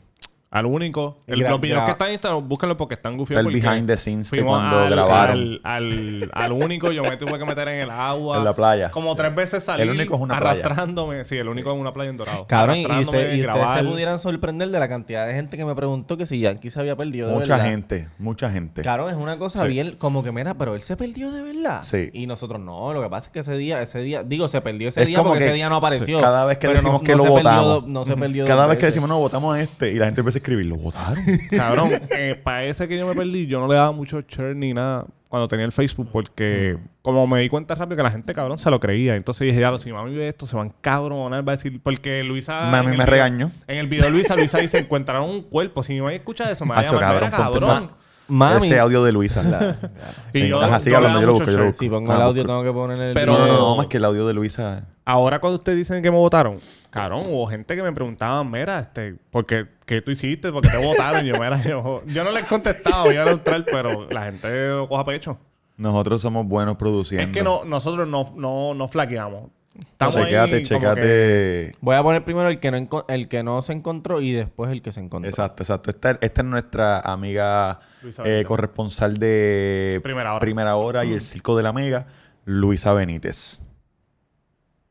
al único. El, los videos que están en Instagram, búsquenlo porque están Está gufiados. el behind the scenes de cuando al- grabaron. Al, al, al único, yo me tuve que meter en el agua. En la playa. Como tres veces salí. El único es una playa. arrastrándome. Sí, el único es una playa en Dorado. Cabrón, y, usted- y ustedes se pudieran sorprender de la cantidad de gente que me preguntó que si Yankee se había perdido de Mucha verdad. gente, mucha gente. Claro, es una cosa Sí. bien como que, mira, pero él se perdió de verdad. Sí. Y nosotros no, lo que pasa es que ese día, ese día, digo, se perdió ese Es día como porque que ese día no apareció. cada vez que decimos no- que no lo se perdió votamos. no se perdió Cada vez que decimos, no, votamos a este, y la gente empieza escribir, lo votaron. Cabrón, eh, para ese que yo me perdí, yo no le daba mucho share ni nada cuando tenía el Facebook porque como me di cuenta rápido que la gente, cabrón, se lo creía. Entonces dije, ya, si mami ve esto, se van cabronar, va a decir, porque Luisa... Mami en el me video- regañó. En el video de Luisa, Luisa dice, encontraron un cuerpo. Si mi mamá escucha eso, me va a llamar, cabrón, "Mira, ponte cabrón. esa- Mami, Ese audio de Luisa. Sí, yo- ajá, sigue yo le hablando, daba yo lo mucho busco, yo lo share. busco. si pongo Ah, el audio tengo que poner el Pero- No, no, no, más que el audio de Luisa. Ahora cuando ustedes dicen que me votaron, cabrón, hubo gente que me preguntaban, mira, este, ¿por qué, qué tú hiciste? ¿Por qué te votaron? Yo, mira, yo, yo no les contestaba, voy a neutral, pero la gente lo coja pecho. Nosotros somos buenos produciendo. Es que no, nosotros no, no, no flaqueamos. Estamos Checate, ahí como que- checate. Voy a poner primero el que no el que no se encontró y después el que se encontró. Exacto, exacto. Esta, esta es nuestra amiga eh, corresponsal de Primera Hora. Hora y el Circo de la Mega, Luisa Benítez.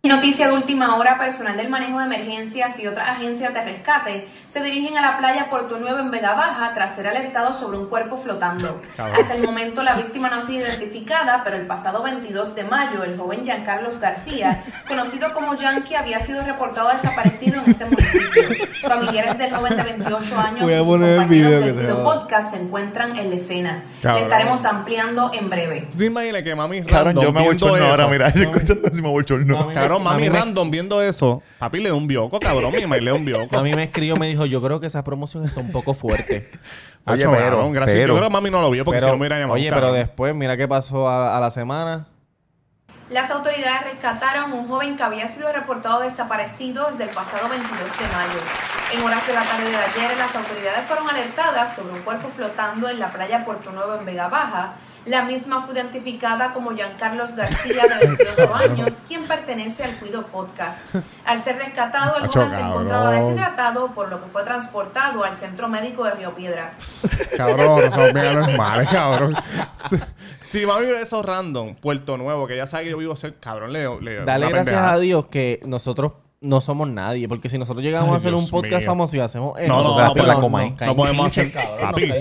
Noticia de última hora, personal del manejo de emergencias y otras agencias de rescate se dirigen a la playa Puerto Nuevo en Vega Baja tras ser alertados sobre un cuerpo flotando. Cabrón. Hasta el momento la víctima no ha sido identificada, pero el pasado 22 de mayo el joven Giancarlos García, conocido como Yankee, había sido reportado desaparecido en ese municipio. Familiares del joven de 28 años Voy a y sus poner el compañeros video del video podcast se encuentran en la escena. Cabrón. Le estaremos ampliando en breve. ¿Tú te imaginas que mami Cabrón, yo me chorno ahora, mira. Escuchando así me hago Mami, Cabrón, mami A mí me- random viendo eso. Papi le da un bioco, cabrón. Mi mamá le un bioco. A mí me escribió me dijo, yo creo que esa promoción está un poco fuerte. Oye, Hacho, pero, cabrón, gracias. pero- Yo creo que mami no lo vio porque si no me llamado. oye, pero después, mira qué pasó a, a la semana. Las autoridades rescataron un joven que había sido reportado desaparecido desde el pasado 22 de mayo. En horas de la tarde de ayer, las autoridades fueron alertadas sobre un cuerpo flotando en la playa Puerto Nuevo en Vega Baja. La misma fue identificada como Giancarlos García, de 28 años, quien pertenece al Cuido Podcast. Al ser rescatado, el joven se encontraba deshidratado, por lo que fue transportado al Centro Médico de Río Piedras. Cabrón, no somos bien normales, cabrón. Si mami ve eso random, Puerto Nuevo, que ya sabe que yo vivo cerca, cabrón, le, le Dale gracias pendejada. a Dios que nosotros no somos nadie. Porque si nosotros llegamos Ay, a hacer Dios un podcast mío. famoso y hacemos No, eso, no, o sea, no, pues la coma No podemos hacer. Papi,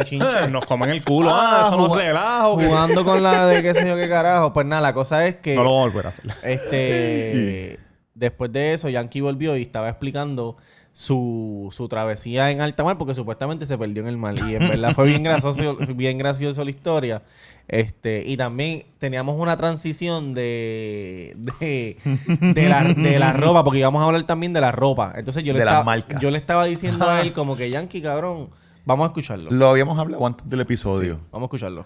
nos comen el culo. Ah, eso no es relajo. Jugando con la de qué sé yo qué carajo. Pues nada, la cosa es que No lo vamos a volver a hacer. este después de eso, Yankee volvió y estaba explicando su, su travesía en alta mar porque supuestamente se perdió en el mar. Y en verdad fue bien gracioso, bien gracioso la historia. Este, y también teníamos una transición de, de, de la, de la ropa, porque íbamos a hablar también de la ropa. Entonces yo le, De estaba, yo le estaba diciendo a él como que Yankee, cabrón, vamos a escucharlo. Lo habíamos hablado antes del episodio. Vamos a escucharlo.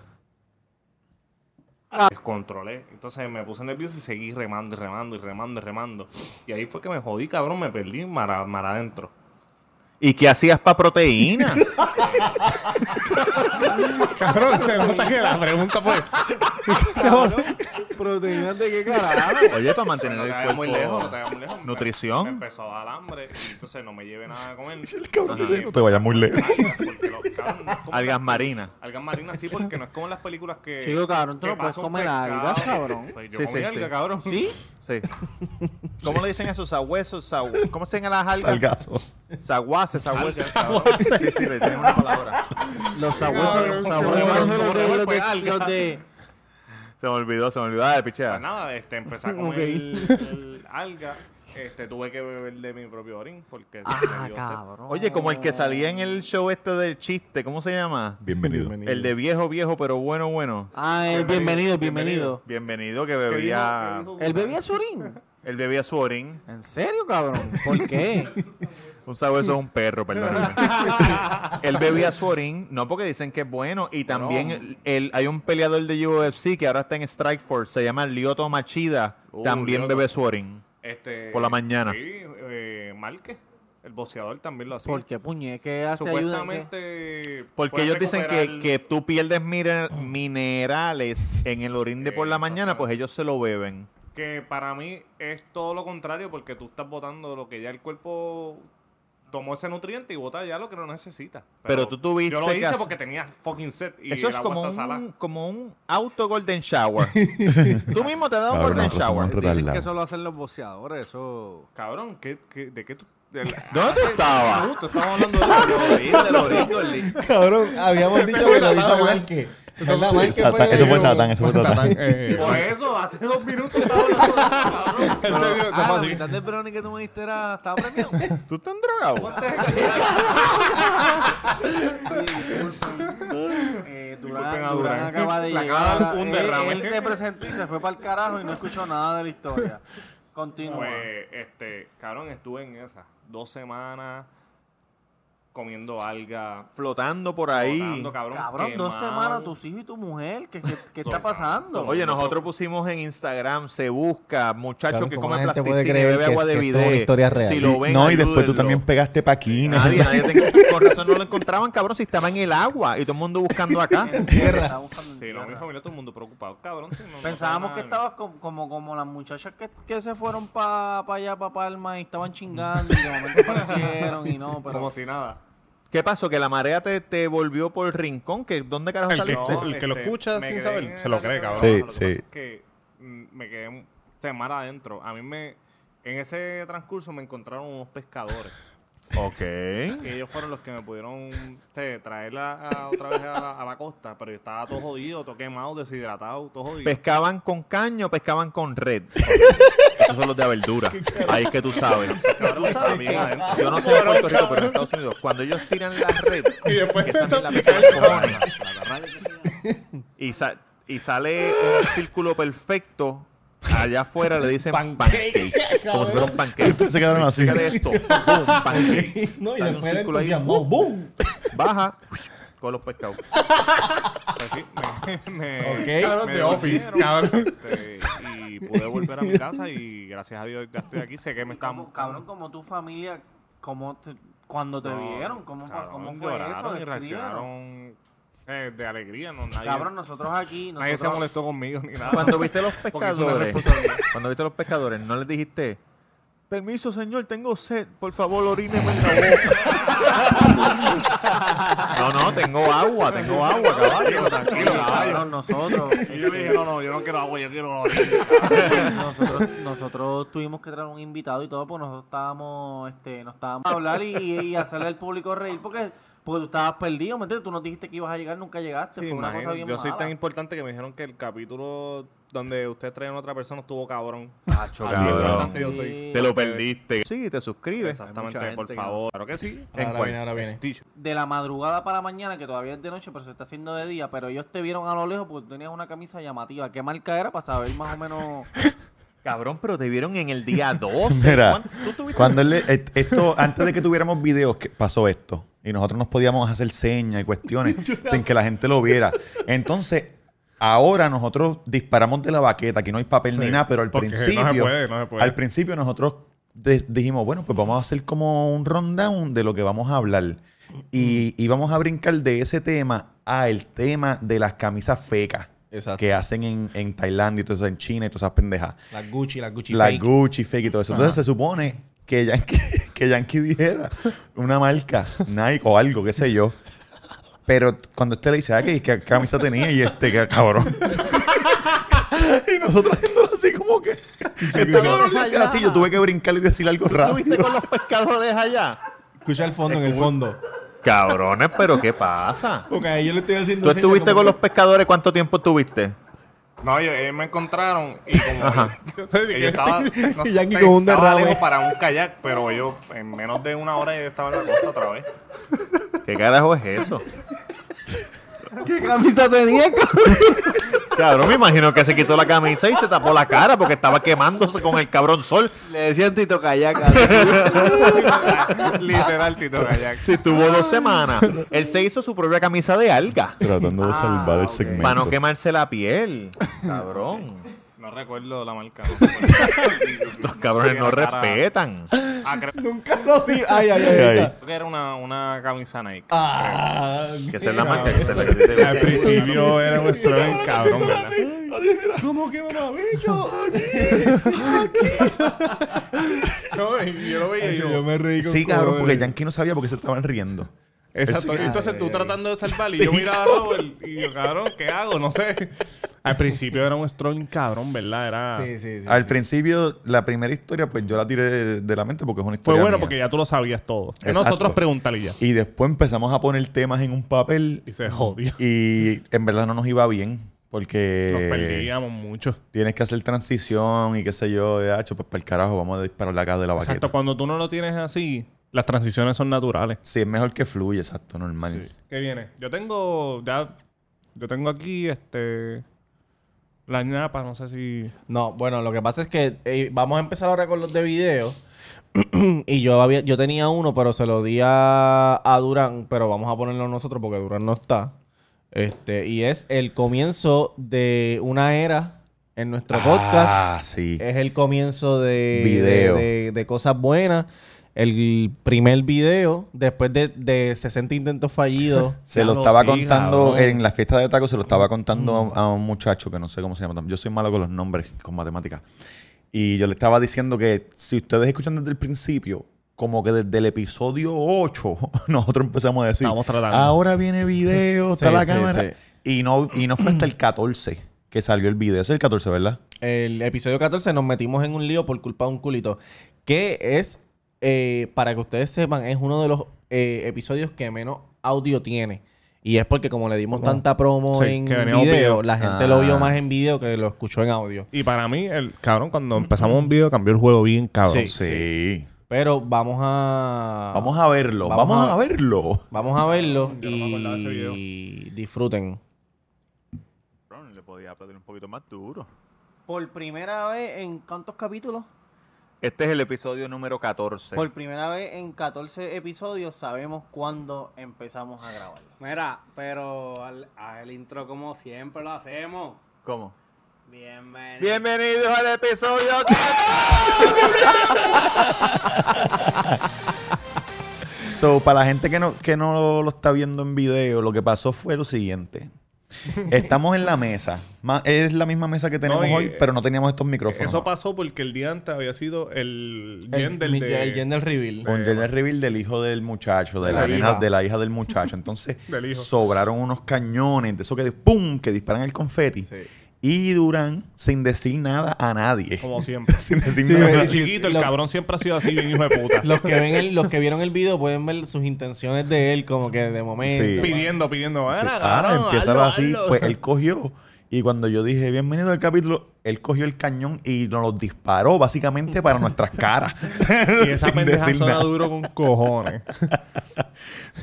Descontrolé. Entonces me puse nervioso y seguí remando y remando y remando y remando. Y ahí fue que me jodí, cabrón. Me perdí mar, mar adentro. ¿Y qué hacías para proteína? cabrón, se nota que la pregunta fue. ¿Proteínas de qué carajo? Oye, para mantener el vayas muy cuerpo. lejos, no te vayas muy lejos. Nutrición. Me empezó a dar hambre y entonces no me lleve nada de comer. cabrón dice, no te vayas muy lejos. Algas, porque lo- cabrón, no es como- Algas marinas. Algas marinas sí, porque no es como en las películas que. Chico, cabrón, tú que no puedes pasa un comer pescado. algas, cabrón. Pues yo Sí, comí sí, alga, sí. cabrón. ¿Sí? Sí. ¿Cómo le dicen esos sabuesos? Sau- ¿Cómo se llaman las algas? Salgazo. Saguaces, sabuesos. cabrón. Sí, sí, le tienen una palabra. Los sabuesos, los sabuesos los de, pues, Se me olvidó, se me olvidó. Dale, pichea. Pues nada, este, empecé a comer Ok. el, el alga. Este, tuve que beber de mi propio orín porque Ah, cabrón. Oye, como el que salía en el show este del chiste, ¿cómo se llama? Bienvenido. El de viejo, viejo, pero bueno, bueno. Ah, el bienvenido, bienvenido. Bienvenido, que ¿Qué dijo- bebía. qué dijo ¿Él bebía surín? Él bebía su orín. ¿En serio, cabrón? ¿Por qué? Un sabueso es un perro, perdón. él bebía su orín, no porque dicen que es bueno. Y también el, hay un peleador de UFC que ahora está en Strikeforce, se llama Lyoto Machida. Uh, también Lyoto. bebe su orín. Este, Por la mañana. Sí, eh, Márquez, el boxeador también lo hacía. ¿Por qué, puñe? ¿Qué hace ayuda? Supuestamente. Porque ellos dicen que, que tú pierdes mire- minerales en el orín de por la mañana, pues ellos se lo beben. que para mí es todo lo contrario porque tú estás botando lo que ya el cuerpo tomó ese nutriente y bota ya lo que no necesita. Pero tú tuviste Yo lo hice porque tenía fucking set y Eso es como un, como un auto golden shower. tú mismo te das un golden shower. Dicen que eso lo hacen los boxeadores, eso... Cabrón, ¿qué, qué, ¿de qué tú...? ¿Dónde tú estabas? Estamos hablando de orín, Gordy. Cabrón, habíamos dicho que lo hizo Márquez. Tatán, eso fue Tatán, eso fue Tatán. Eh, Por eso, hace dos minutos estaba hablando de eso, cabrón. Él te dio- se fue Ah, la mitad del brownie que tú me diste era... ¿Estaba premiado? ¿Tú estás drogado? Eh, Disculpen Durán, a Durán Durán. acaba de Le llegar. acaba de dar un Él- derrame. Él, se presentó y se fue para el carajo y no escuchó nada de la historia. Continúa. Pues, este, cabrón, estuve en esa dos semanas comiendo alga, Flotando por ahí. flotando, cabrón. Cabrón, dos semanas, tus hijos y tu mujer. ¿Qué, qué, qué está pasando? Oye, nosotros pusimos en Instagram, se busca, muchacho Cabrón, que ¿cómo come la gente puede plasticina y bebe que- agua de real? Si Sí, lo ven, no, y después tú también pegaste paquines. Nadie, nadie tenía- con razón no lo encontraban, cabrón, si estaba en el agua y todo el mundo buscando acá. Buscando en Sí, no, mi tierra. familia, todo el mundo preocupado. Cabrón, no- Pensábamos que estabas como, como, como las muchachas que, que se fueron para allá, para Palma y estaban chingando y de momento aparecieron y no, pero... Como si nada. ¿Qué pasó? ¿Que la marea te, te volvió por el rincón? ¿Que, ¿Dónde carajo El que, saliste? el que lo escucha sin quedé saber, se lo Este cree, cabrón. Sí, Lo que sí. pasa es que mm, me quedé semana adentro. A mí me... En ese transcurso me encontraron unos pescadores. Ok. Y ellos fueron los que me pudieron te, traerla a- otra vez a la, a la costa. Pero yo estaba todo jodido, todo quemado, deshidratado, todo jodido. ¿Pescaban con caño o pescaban con red? Esos son los de verdura. Ahí es que tú sabes. Tú sabes bien que- adentro. yo no sé en Puerto Rico, pero en Estados Unidos, cuando ellos tiran la red, Y después que de esa eso, cojones. cojones. y, sa- y sale un círculo perfecto. Allá afuera le dicen pancake. como si fuera un pancake. Ustedes se quedaron así. Fíjate esto. Boom, pancake. No, y Sale un después el círculo ahí, entusiasmo, ¡boom! Baja con los pescados. Pues sí, me, me, Ok. cabrón, Me de office, cabrón. Este, y pude volver a mi casa y gracias a Dios ya estoy aquí. Sé que me están... Como- cabrón, como tu familia, como te- cuando te No, vieron, ¿cómo, cabrón, cómo fue eso? y reaccionaron eh, de alegría. No, nadie, Cabrón, nosotros aquí, nadie se nosotros- molestó conmigo ni nada. Cuando viste los pescadores, cuando viste los pescadores, no les dijiste, permiso señor, tengo sed, por favor oríneme en la boca. no, no, tengo agua, tengo agua, caballo, tranquilo, caballo. Nosotros. Y yo le dije, no, no, yo no quiero agua, yo quiero nosotros, nosotros tuvimos que traer un invitado y todo, porque nosotros estábamos, este, nos estábamos a hablar y, y hacerle al público reír porque, porque tú estabas perdido, ¿me entiendes? Tú nos dijiste que ibas a llegar, nunca llegaste, Sí, fue una cosa bien yo soy mala. tan importante que me dijeron que el capítulo donde ustedes traían a otra persona estuvo cabrón. Así cabrón. soy. Te lo perdiste. Sí, te suscribes. Exactamente, por favor. Claro que sí. Ahora viene, ahora viene. De la madrugada para la mañana, que todavía es de noche, pero se está haciendo de día, pero ellos te vieron a lo lejos porque tú tenías una camisa llamativa. ¿Qué marca era para saber más o menos? Cabrón, pero te vieron en el día 12. Mira, ¿Cuánto- tú tuviste- cuando él, esto, antes de que tuviéramos videos, que pasó esto. Y nosotros nos podíamos hacer señas y cuestiones sin que la gente lo viera. Entonces, ahora nosotros disparamos de la baqueta. Aquí no hay papel ni nada, pero al porque no se principio, puede, no se puede. al principio nosotros dijimos, bueno, pues vamos a hacer como un rundown de lo que vamos a hablar. Y, y vamos a brincar de ese tema a el tema de las camisas fecas Exacto. que hacen en, en Tailandia y todo eso, en China y todas esas pendejas. Las Gucci, las Gucci La fake. Gucci fake y todo eso. Entonces se supone que Yankee, que Yankee dijera una marca, Nike o algo, qué sé yo. Pero cuando usted le dice, ah, ¿qué, qué camisa tenía? Y este, qué cabrón. y nosotros haciéndolo así como que... Este cabrón le hacía así. Yo tuve que brincar y decir algo ¿Estuviste rápido. con los pescadores allá? Escucha el fondo, en el fondo. Cabrones, pero ¿qué pasa? Porque ahí yo le estoy haciendo ¿Tú estuviste con que- los pescadores cuánto tiempo estuviste? No, ellos, ellos me encontraron y como que yo estaba, no, Y Yankee con un estaba derrame. para un kayak, pero yo en menos de una hora yo estaba en la costa otra vez. ¿Qué carajo es eso? ¿Qué camisa tenía, cabrón? Cabrón, me imagino que se quitó la camisa y se tapó la cara porque estaba quemándose con el cabrón sol. Le decían Tito Kayak. Literal, Tito Kayak. Si tuvo dos semanas, él se hizo su propia camisa de alga Tratando de salvar el segmento. para no quemarse la piel. Cabrón. Recuerdo la marca. Los cabrones no cara- respetan. Ah, creo Nunca lo vi. Ay, ay, ay. ay. Ay. que era una, una camisa Nike. Ah, Que esa es la marca. que que te Al principio era un strong cabrón, ¿verdad? ¿Cómo que mamabicho? No, y yo lo veía y Yo, yo... me reí con Sí, cabrón, porque. Yankee no sabía por qué se estaban riendo. Exacto. Sí- Entonces tú tratando de salvar y yo miraba a Robert y yo, cabrón, ¿qué hago? No sé. Al principio era un strong cabrón, ¿verdad? Era... Sí, sí, sí. Al principio, la primera historia, pues yo la tiré de, de la mente porque es una Fue historia bueno mía. porque ya tú lo sabías todo. Es Exacto. nosotros preguntarle ya. Y después empezamos a poner temas en un papel Y se jodió. y en verdad no nos iba bien porque Nos perdíamos mucho. tienes que hacer transición y qué sé yo, ya, hecho, pues para el carajo, vamos a disparar acá de la baqueta. Exacto. Cuando tú no lo tienes así, las transiciones son naturales. Sí, es mejor que fluye, exacto, normal. ¿Qué viene? Yo tengo ya... Yo tengo aquí, este... La ñapa, no sé si... No, bueno, lo que pasa es que eh, vamos a empezar ahora con los de video. y yo había, yo tenía uno, pero se lo di a, a Durán, pero vamos a ponerlo nosotros porque Durán no está. Este, y es el comienzo de una era en nuestro podcast. Ah, sí. Es el comienzo de, Video. de, de- de cosas buenas. El primer video, después de, de 60 intentos fallidos. Se lo estaba sí, contando cabrón. en la fiesta de tacos, se lo estaba contando a, a un muchacho que no sé cómo se llama. Yo soy malo con los nombres, con matemáticas. Y yo le estaba diciendo que si ustedes escuchan desde el principio, como que desde el episodio 8, nosotros empezamos a decir, Estamos tratando. ahora viene video, está Sí, la sí, cámara. sí. Y, no, y no fue hasta el 14 que salió el video. Ese es el 14, ¿verdad? El episodio 14 nos metimos en un lío por culpa de un culito. Que es, eh, para que ustedes sepan, es uno de los eh, episodios que menos audio tiene. Y es porque como le dimos tanta promo Sí, en video, video. la gente lo vio Ah. más en video que lo escuchó en audio. Y para mí, el cabrón, cuando empezamos un video, cambió el juego bien cabrón. Sí. Sí. Pero vamos a... Vamos a verlo, Vamos vamos, a- a... verlo. Vamos a verlo Yo no me ese video. y disfruten. Le podía aplaudir un poquito más duro. Por primera vez en cuántos capítulos? Este es el episodio número 14. Por primera vez en 14 episodios sabemos cuándo empezamos a grabar. Mira, pero al, al intro como siempre lo hacemos. ¿Cómo? Bienvenido. Bienvenidos al episodio So, para la gente que no, que no lo, lo está viendo en video, lo que pasó fue lo siguiente. Estamos en la mesa. Ma- Es la misma mesa que tenemos No, y, hoy, eh, pero no teníamos estos micrófonos. Eso pasó porque el día antes había sido el El, Yen del mi- de... el Yen del reveal. Con Jenny Reveal del hijo del muchacho, de, De la, la nena- hija. de la hija del muchacho. Entonces, Del hijo. sobraron unos cañones de eso que ¡pum! que disparan el confeti. Y Durán sin decir nada a nadie. Como siempre. sin decir Sí, nada. Desde chiquito, el lo- cabrón siempre ha sido así, bien hijo de puta. Los que ven el, los que vieron el video pueden ver sus intenciones de él como que de momento. Sí. pidiendo, pidiendo. Sí. "Mira, Ah, empieza así. hazlo". Pues él cogió. Y cuando yo dije, bienvenido al capítulo, él cogió el cañón y nos lo disparó básicamente para nuestras caras. Y esa Sin pendeja decir suena nada. duro con cojones.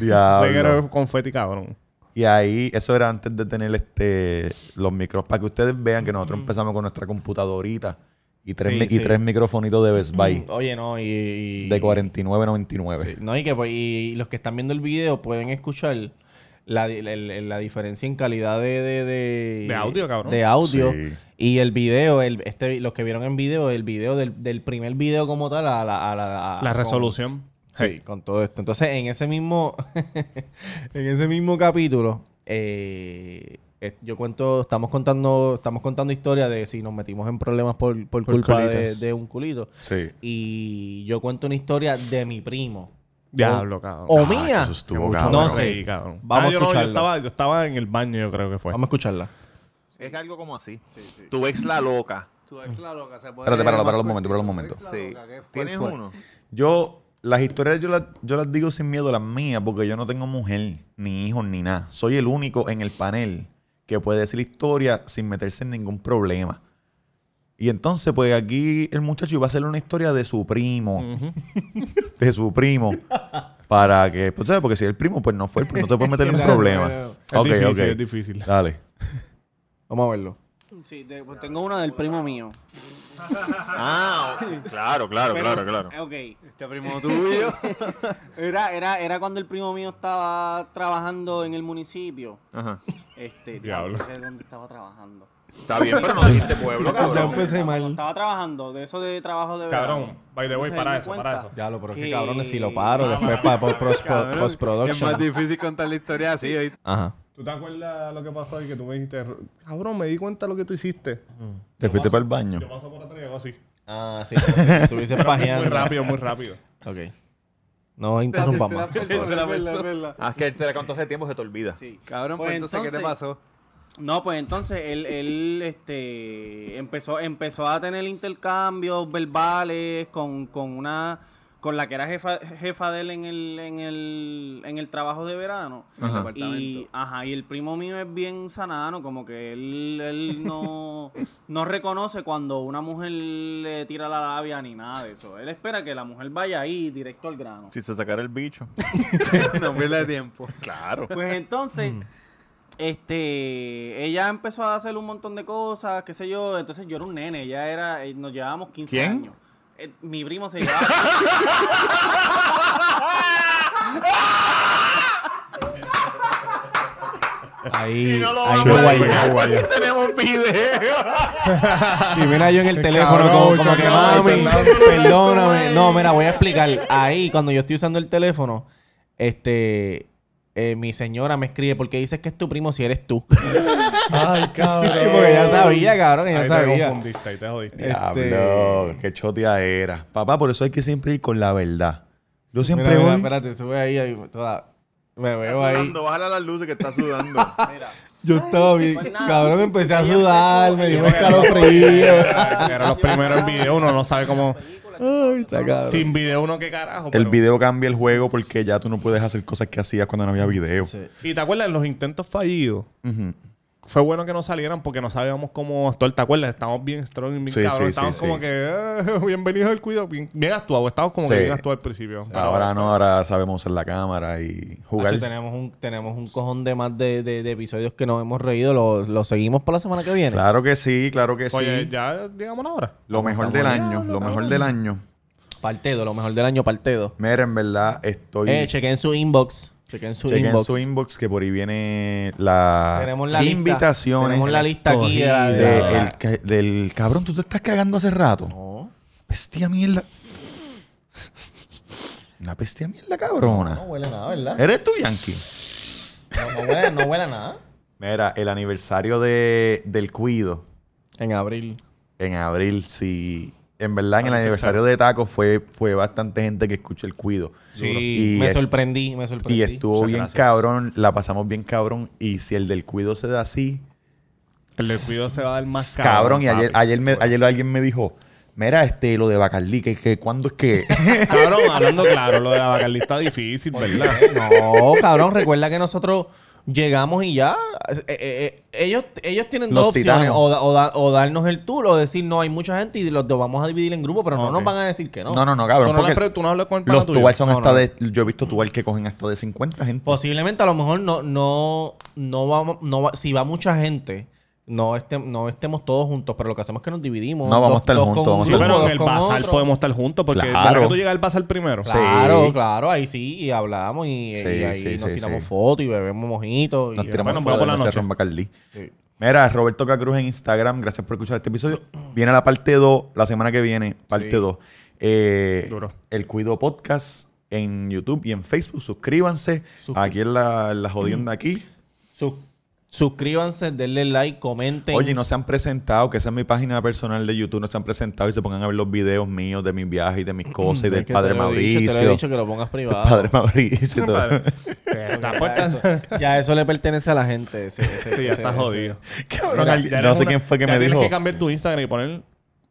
Diablo. Reguero confeti, cabrón. Y ahí, eso era antes de tener este los micrófonos. Para que ustedes vean que nosotros empezamos con nuestra computadorita y tres, Sí, mi- y tres microfonitos de Best Buy Oye, no, y... y- de 49.99. Sí, No, y que pues, y los que están viendo el video pueden escuchar la, la- la- la diferencia en calidad de, de, de, De audio, cabrón. De audio. Sí. Y el video, el, este, los que vieron en video, el video del, del primer video como tal a la... a la, a- La con- resolución. Sí, con todo esto. Entonces, en ese mismo, en ese mismo capítulo, eh, eh, yo cuento, estamos contando, estamos contando historia de si nos metimos en problemas por, por, Por culpa de, un culito. Sí. Y yo cuento una historia de mi primo. Diablo, cabrón. O Ah, mía. eso estuvo cabrón. No sé. cabrón. Vamos Ah, a yo no, yo estaba, yo estaba en el baño, yo creo que fue. Vamos a escucharla. Es algo como así. Tu ex la loca. Tu ex la loca se puede. Espérate, páralo, páralo un momento, páralo un Sí. loca, ¿qué- cuál ¿Tienes uno? Yo, las historias yo las, yo las digo sin miedo, las mías, porque yo no tengo mujer, ni hijos, ni nada. Soy el único en el panel que puede decir historia sin meterse en ningún problema. Y entonces, pues aquí el muchacho iba a hacer una historia de su primo. De su primo. Para que, pues, ¿sabes? Porque si el primo, pues no fue, pues no te puedes meter en un problema. Es Ok, difícil, ok. es difícil. Dale. Vamos a verlo. Sí, de- pues tengo una del primo mío. Ah, claro, claro, Pero- claro, claro. Ok, este primo tuyo. era, era, era cuando el primo mío estaba trabajando en el municipio. Ajá. Este, Diablo. No sé dónde estaba trabajando. Está bien, pero no dijiste pueblo, Ya cabrón. empecé mal. Estaba trabajando de eso de trabajo de verano. Cabrón, by the way, para eso, para eso. Ya lo, pero es que cabrones, si lo paro después para post, post- Cabrón, post-production. Es más difícil contar la historia así. ¿oíste? Ajá. ¿Tú te acuerdas lo que pasó ahí que tú me dijiste, cabrón, me di cuenta de lo que tú hiciste? ¿Te fuiste para el baño? Yo paso por atrás y hago así. Ah, sí. Estuviese pajeando. Muy rápido, muy rápido. Ok. No interrumpamos. más. Ah, es que te la contó hace tiempo, se te olvida. Sí. Cabrón, pues, Pues entonces, ¿qué te pasó? No, pues entonces él, él este, empezó, empezó a tener intercambios verbales con, con una con la que era jefa, jefa de él en el, en el, en el trabajo de verano. En el Y, ajá, y el primo mío es bien sanano, como que él, él no, no reconoce cuando una mujer le tira la labia ni nada de eso. Él espera que la mujer vaya ahí directo al grano. Si se sacara el bicho. no pierde tiempo. Claro. Pues entonces, este, ella empezó a hacer un montón de cosas, qué sé yo. Entonces yo era un nene, ella era, eh, nos llevábamos 15 ¿Quién? años. Eh, mi primo se llevaba. Ahí, No lo ahí vamos a porque tenemos video. Y mira yo en el teléfono Cabrón, como, como que mami, chacal". perdóname. No, mira, voy a explicar. Ahí, cuando yo estoy usando el teléfono, este, eh, mi señora me escribe porque dices que es tu primo si eres tú. Ay, cabrón. porque ella sabía, cabrón, ella Ahí te sabía. confundiste, ahí te jodiste. Diablo, qué chotea era. Papá, por eso hay que siempre ir con la verdad. Yo siempre Mira, mira, voy. espérate, sube ahí, ahí toda- me veo ahí. Sudando, bájale las luces que está sudando. Yo estaba bien, Pues cabrón, empecé a sudar, me dio un escalofrío. Eran los primeros en video, uno no sabe cómo. Ay, está cabrón. Sin video, uno qué carajo. El pero- video cambia el juego porque ya tú no puedes hacer cosas que hacías cuando no había video. Sí. Y te acuerdas, en los intentos fallidos, Ujú. Fue bueno que no salieran porque no sabíamos cómo actuar. ¿Te acuerdas? Estábamos bien strong, bien Sí, cabrón. sí, Estábamos sí, como sí. que, eh, bienvenidos al cuidado. Bien, bien actuado. Estábamos como Sí. que bien actuados al principio. Pero- Ahora no, ahora sabemos usar la cámara y jugar. Hacho, tenemos un, tenemos un cojón de más de, de, de episodios que nos hemos reído. ¿Lo, lo seguimos para la semana que viene? Claro que sí, claro que Oye, sí. ya llegamos ahora. Lo mejor del año, lo mejor del año. Parte 2, lo mejor del año, parte 2. Mira, en verdad, estoy. Eh, chequen su inbox. Chequen su Chequen inbox. su inbox que por ahí viene la Tenemos la lista. invitaciones Tenemos la lista aquí de la- de de la- el ca- del cabrón. ¿Tú te estás cagando hace rato? No. Bestia mierda. Una bestia mierda cabrona. No huele a nada, ¿verdad? ¿Eres tú, Yankee? No, no huele, no huele a nada. Mira, el aniversario de, del Cuido En abril. en abril, sí. En verdad, en el aniversario de Taco fue, fue bastante gente que escuchó el Cuido. Sí, Y me es- sorprendí, me sorprendí. Y estuvo Muchas bien gracias. cabrón, la pasamos bien cabrón. Y si el del Cuido se da así, El descuido se va a dar más cabrón. y ayer, ayer, me- ayer alguien me dijo, mira, este, lo de Bacardí, que, que ¿cuándo es que...? Cabrón, hablando claro, lo de la Bacardí está difícil, ¿verdad? No, cabrón, recuerda que nosotros llegamos y ya. eh, eh, eh, ellos, ellos tienen Los dos opciones: citamos. o, da- o da- o darnos el tour o decir no, hay mucha gente y los dos vamos a dividir en grupos, pero no nos van a decir que no. no, no, no, ¿Tú cabrón. no, porque tú no hablas con el pana los tuyo? tual son No, hasta no. de... Yo he visto tual que cogen hasta de 50 gente. Posiblemente a lo mejor no, no, no vamos, no va- si va mucha gente, no, este, no estemos todos juntos, pero lo que hacemos es que nos dividimos. No, vamos a estar juntos, vamos a Sí, estar en el bazar podemos estar juntos porque Claro. ¿verdad que tú llegas al bazar primero? Sí. Claro, claro, ahí sí, y hablamos y, Sí, y ahí sí, nos sí, tiramos sí. fotos y bebemos mojitos. Nos y tiramos bueno, por la noche. Mira, Roberto Cacruz en Instagram, gracias por escuchar este episodio. Viene la parte 2, la semana que viene, parte Sí. 2. Eh, Duro. el Cuido Podcast en YouTube y en Facebook. Suscríbanse. Aquí en la, en la jodienda aquí. Sus- suscríbanse, denle like, comenten. Oye, no se han presentado, que esa es mi página personal de YouTube, no se han presentado y se pongan a ver los videos míos de mis viajes y de mis cosas y del que padre te lo he dicho, Mauricio. te lo he dicho que lo pongas del privado. padre Mauricio y todo. Puesta- eso, ya eso le pertenece a la gente. ese- ese- Sí, ya ese- está ese- jodido. Cabrón, ya no eres sé una- quién fue que ya me tienes dijo. que cambiar tu Instagram y poner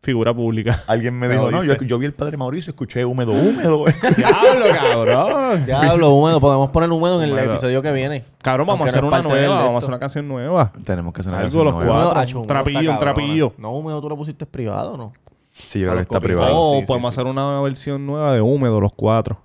figura pública. Alguien me dijo, no, yo, vi el padre Mauricio, escuché húmedo, húmedo. Diablo, cabrón. Diablo, húmedo. Podemos poner húmedo en el Húmedo. episodio que viene. Cabrón, vamos a hacer una nueva, vamos a hacer una canción nueva. Tenemos que hacer una Algo canción los nueva. cuatro. Húmedo, un trapillo, está un trapillo. No, húmedo tú lo pusiste privado, ¿no? Sí, yo creo que está privado. O sí, podemos sí, hacer una versión nueva de húmedo, los cuatro.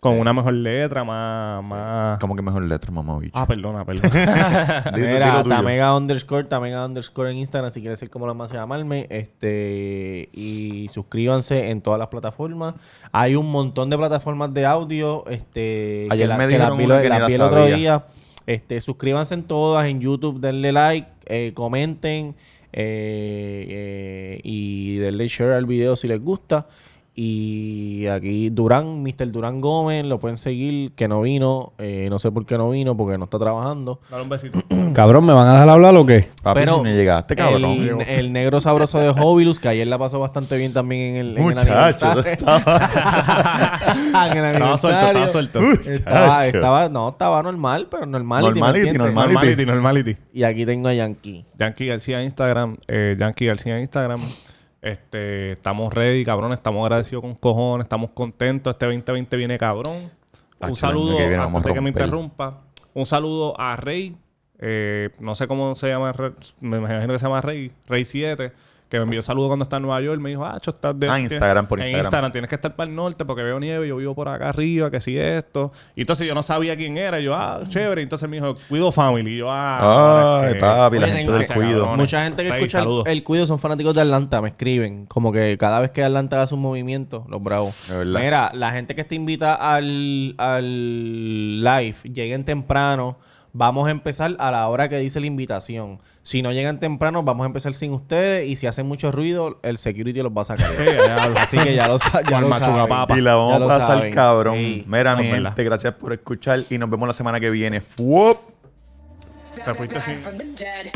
Con una mejor letra, más. más... ¿Cómo que mejor letra, mamá bicho? Ah, perdona, perdona. Mira. Tamega underscore, Tamega underscore en Instagram si quieres ser como la más se llamarme. Este, y suscríbanse en todas las plataformas. Hay un montón de plataformas de audio. Este, Ayer que la- me que dijeron que ni las la vi el otro día. Este, suscríbanse en todas, en YouTube, denle like, eh, comenten eh, eh, y denle share al video si les gusta. Y aquí Durán, Mr. Durán Gómez, lo pueden seguir, que no vino, eh, no sé por qué no vino, porque no está trabajando. Dale un besito. Cabrón, ¿me van a dejar hablar o qué? Papi, Pero si no llegaste, cabrón. El, el negro sabroso de Hobilus, que ayer la pasó bastante bien también en el, en el Muchacho, eso aniversario. estaba... en el Estaba suelto, estaba suelto. Estaba, Muchacho. estaba- no, estaba normal, pero normality. ¿me Normality, normality. Normality, normality. Y aquí tengo a Yankee. Yankee García Instagram. Eh, Yankee García Instagram. Este, estamos ready, cabrón. Estamos agradecidos con cojones. Estamos contentos. Este 2020 viene cabrón. Tacho, Un saludo, que viene antes de que me interrumpa. Un saludo a Rey. Eh, no sé cómo se llama. Me imagino que se llama Rey. Rey 7. Que me envió saludos cuando está en Nueva York. Me dijo, ah, cho, estás de. Ah, Instagram, por en Instagram. Tienes que estar para el norte porque veo nieve. Yo vivo por acá arriba. Que si esto. Y entonces yo no sabía quién era. Y yo, ah, chévere. Y entonces me dijo, Cuido Family. Y yo, ah. Ay, papi, la Oye, gente del cuido. Mucha gente que Rey, escucha el, saludos. el cuido son fanáticos de Atlanta, me escriben. Como que cada vez que Atlanta hace un movimiento, los bravos. De verdad. Mira, la gente que está invita al, al live, lleguen temprano. Vamos a empezar a la hora que dice la invitación. Si no llegan temprano, vamos a empezar sin ustedes. Y si hacen mucho ruido, el security los va a sacar. Así que ya lo, sa- ya lo saben. papa. Y la vamos Ya a pasar saben. cabrón. Sí. Mira, mi gente, gracias por escuchar y nos vemos la semana que viene. ¡Fuop! Te fuiste dead.